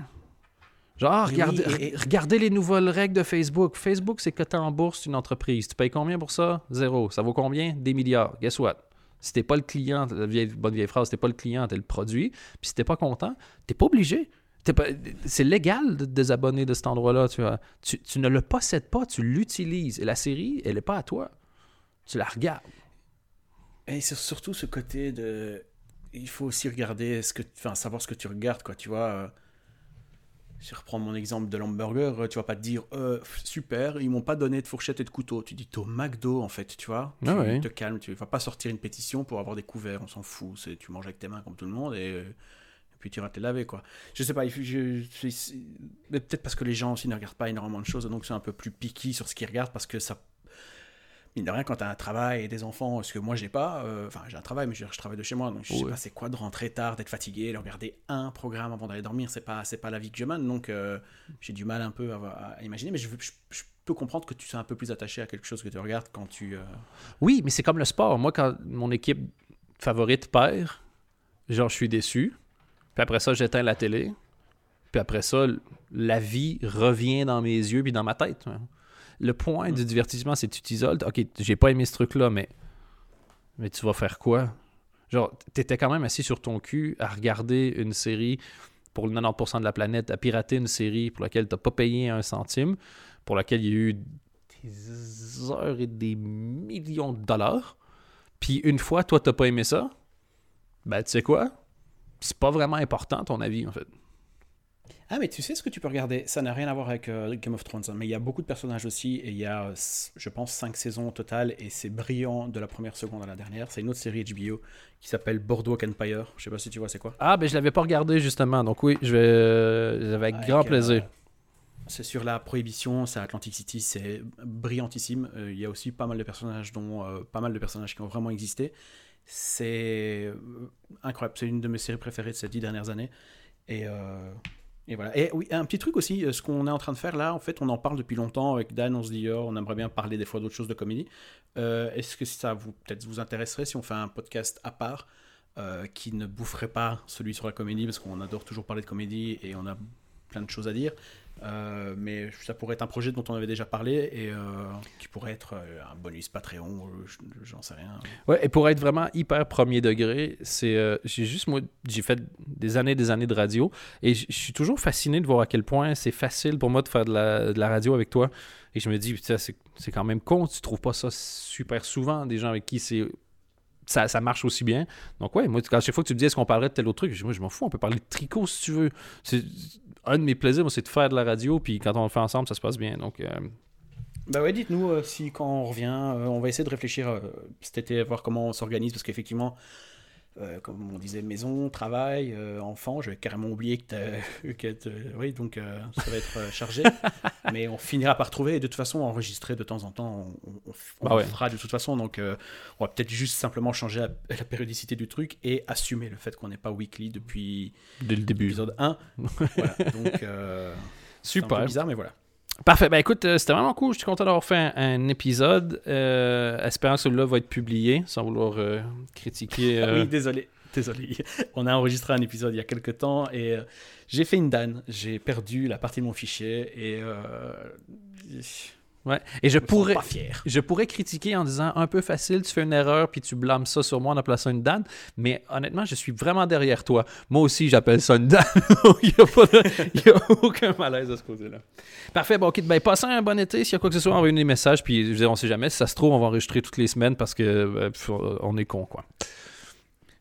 Genre, ah, regardez, oui, et- re- regardez les nouvelles règles de Facebook. Facebook, c'est coté en bourse une entreprise. Tu payes combien pour ça? Zéro. Ça vaut combien? Des milliards. Guess what? Si t'es pas le client, la vieille, bonne vieille phrase, t'es pas le client, t'es le produit. Puis si t'es pas content, t'es pas obligé. C'est légal de te désabonner de cet endroit-là. Tu, vois. tu, tu ne le possèdes pas, tu l'utilises. Et la série, elle est pas à toi. Tu la regardes. Et c'est surtout ce côté de. Il faut aussi regarder ce que. Enfin, savoir ce que tu regardes, quoi. Tu vois. euh, Je reprends mon exemple de l'hamburger. euh, Tu vas pas te dire euh, super, ils m'ont pas donné de fourchette et de couteau. Tu dis t'es au McDo, en fait, tu vois. Tu Ah ouais. te calmes. Tu vas pas sortir une pétition pour avoir des couverts. On s'en fout. Tu manges avec tes mains comme tout le monde et. Puis tu vas te laver, quoi. Je sais pas, je, je- mais peut-être parce que les gens aussi ne regardent pas énormément de choses, donc c'est un peu plus picky sur ce qu'ils regardent parce que ça mine de rien, quand tu as un travail et des enfants, ce que moi j'ai pas, euh, enfin j'ai un travail, mais je, travaille de chez moi, donc je sais Ouais. pas c'est quoi de rentrer tard, d'être fatigué, de regarder un programme avant d'aller dormir, c'est pas c'est pas la vie que je mène, donc euh, j'ai du mal un peu à, à imaginer, mais je peux comprendre que tu sois un peu plus attaché à quelque chose que tu regardes quand tu. euh, Oui, mais c'est comme le sport. Moi, quand mon équipe favorite perd, genre, je suis déçu. Puis après ça, j'éteins la télé. Puis après ça, la vie revient dans mes yeux puis dans ma tête. hein. Le point du divertissement, c'est que tu t'isoles. Ok, j'ai pas aimé ce truc-là, mais, mais tu vas faire quoi? Genre, t'étais quand même assis sur ton cul à regarder une série pour le 90% de la planète, à pirater une série pour laquelle t'as pas payé un centime, pour laquelle il y a eu des heures et des millions de dollars. Puis une fois, toi, t'as pas aimé ça, ben tu sais quoi? C'est pas vraiment important ton avis, en fait. Ah, mais tu sais ce que tu peux regarder? Ça n'a rien à voir avec euh, Game of Thrones, hein, mais il y a beaucoup de personnages aussi, et il y a, je pense, 5 saisons au total, et c'est brillant de la première seconde à la dernière. C'est une autre série HBO qui s'appelle Boardwalk Empire. Je sais pas si tu vois c'est quoi? Ah, ben je l'avais pas regardé justement, donc oui, je vais, euh, avec grand Avec, euh, plaisir. C'est sur la prohibition, c'est Atlantic City, c'est brillantissime. Euh, Il y a aussi pas mal de personnages, dont pas mal de personnages qui ont vraiment existé. C'est euh, incroyable. C'est une de mes séries préférées de ces dix dernières années. Et, euh, voilà. Et oui, un petit truc aussi, euh, ce qu'on est en train de faire là, en fait, on en parle depuis longtemps avec Dan. On se dit, oh, on aimerait bien parler des fois d'autres choses de comédie. Est-ce que ça vous peut-être vous intéresserait si on fait un podcast à part qui ne boufferait pas celui sur la comédie parce qu'on adore toujours parler de comédie et on a plein de choses à dire. Euh, mais ça pourrait être un projet dont on avait déjà parlé et euh, qui pourrait être euh, un bonus Patreon, je- j'en sais rien. Ouais, et pour être vraiment hyper premier degré, c'est j'ai juste moi j'ai fait des années des années de radio et je suis toujours fasciné de voir à quel point c'est facile pour moi de faire de la, de la radio avec toi et je me dis c'est quand même con, tu trouves pas ça super souvent des gens avec qui c'est ça, ça marche aussi bien. Donc ouais, moi quand chaque fois que tu me dis est-ce qu'on parlerait de tel autre truc, je moi je m'en fous, on peut parler de tricot si tu veux. C'est un de mes plaisirs, moi, c'est de faire de la radio puis quand on le fait ensemble, ça se passe bien. Donc euh, Bah ouais, dites-nous euh, si quand on revient, euh, on va essayer de réfléchir euh, cet été, voir comment on s'organise, parce qu'effectivement, euh, comme on disait, maison, travail, euh, enfant, j'avais carrément oublié que [laughs] que oui, donc euh, ça va être euh, chargé, [laughs] mais on finira par trouver, et de toute façon, enregistrer de temps en temps, on, on- on Bah ouais. fera de toute façon, donc on va peut-être juste simplement changer la, la périodicité du truc et assumer le fait qu'on n'est pas weekly depuis dès le début. l'épisode 1. [laughs] voilà, donc c'est un peu Super. bizarre, mais voilà. Parfait. Ben écoute, euh, c'était vraiment cool. Je suis content d'avoir fait un, un épisode. Euh, espérant que celui-là va être publié, sans vouloir euh, critiquer. [laughs] Euh, Oui, désolé. Désolé. On a enregistré un épisode il y a quelques temps et euh, j'ai fait une danne. J'ai perdu la partie de mon fichier et ouais. Et je pourrais, pas fier. je pourrais critiquer en disant un peu facile, tu fais une erreur puis tu blâmes ça sur moi en appelant ça une danne. Mais honnêtement, je suis vraiment derrière toi. Moi aussi, j'appelle ça une danne. [laughs] il n'y a, a aucun malaise de ce côté-là. Parfait. Bon, ok. Ben, passez un bon été. S'il y a quoi que ce soit, envoyez des messages. Puis je veux dire, on sait jamais. Si ça se trouve, on va enregistrer toutes les semaines parce que euh, on est con, quoi.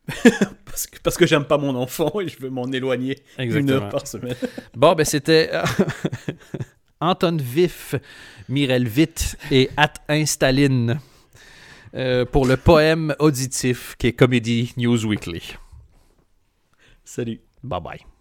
[laughs] Parce que, parce que j'aime pas mon enfant et je veux m'en éloigner une heure par semaine. Bon, ben c'était. [laughs] Anton Vif, Mirel Vite et At Instaline euh, pour le poème auditif qui est Comedy News Weekly. Salut. Bye bye.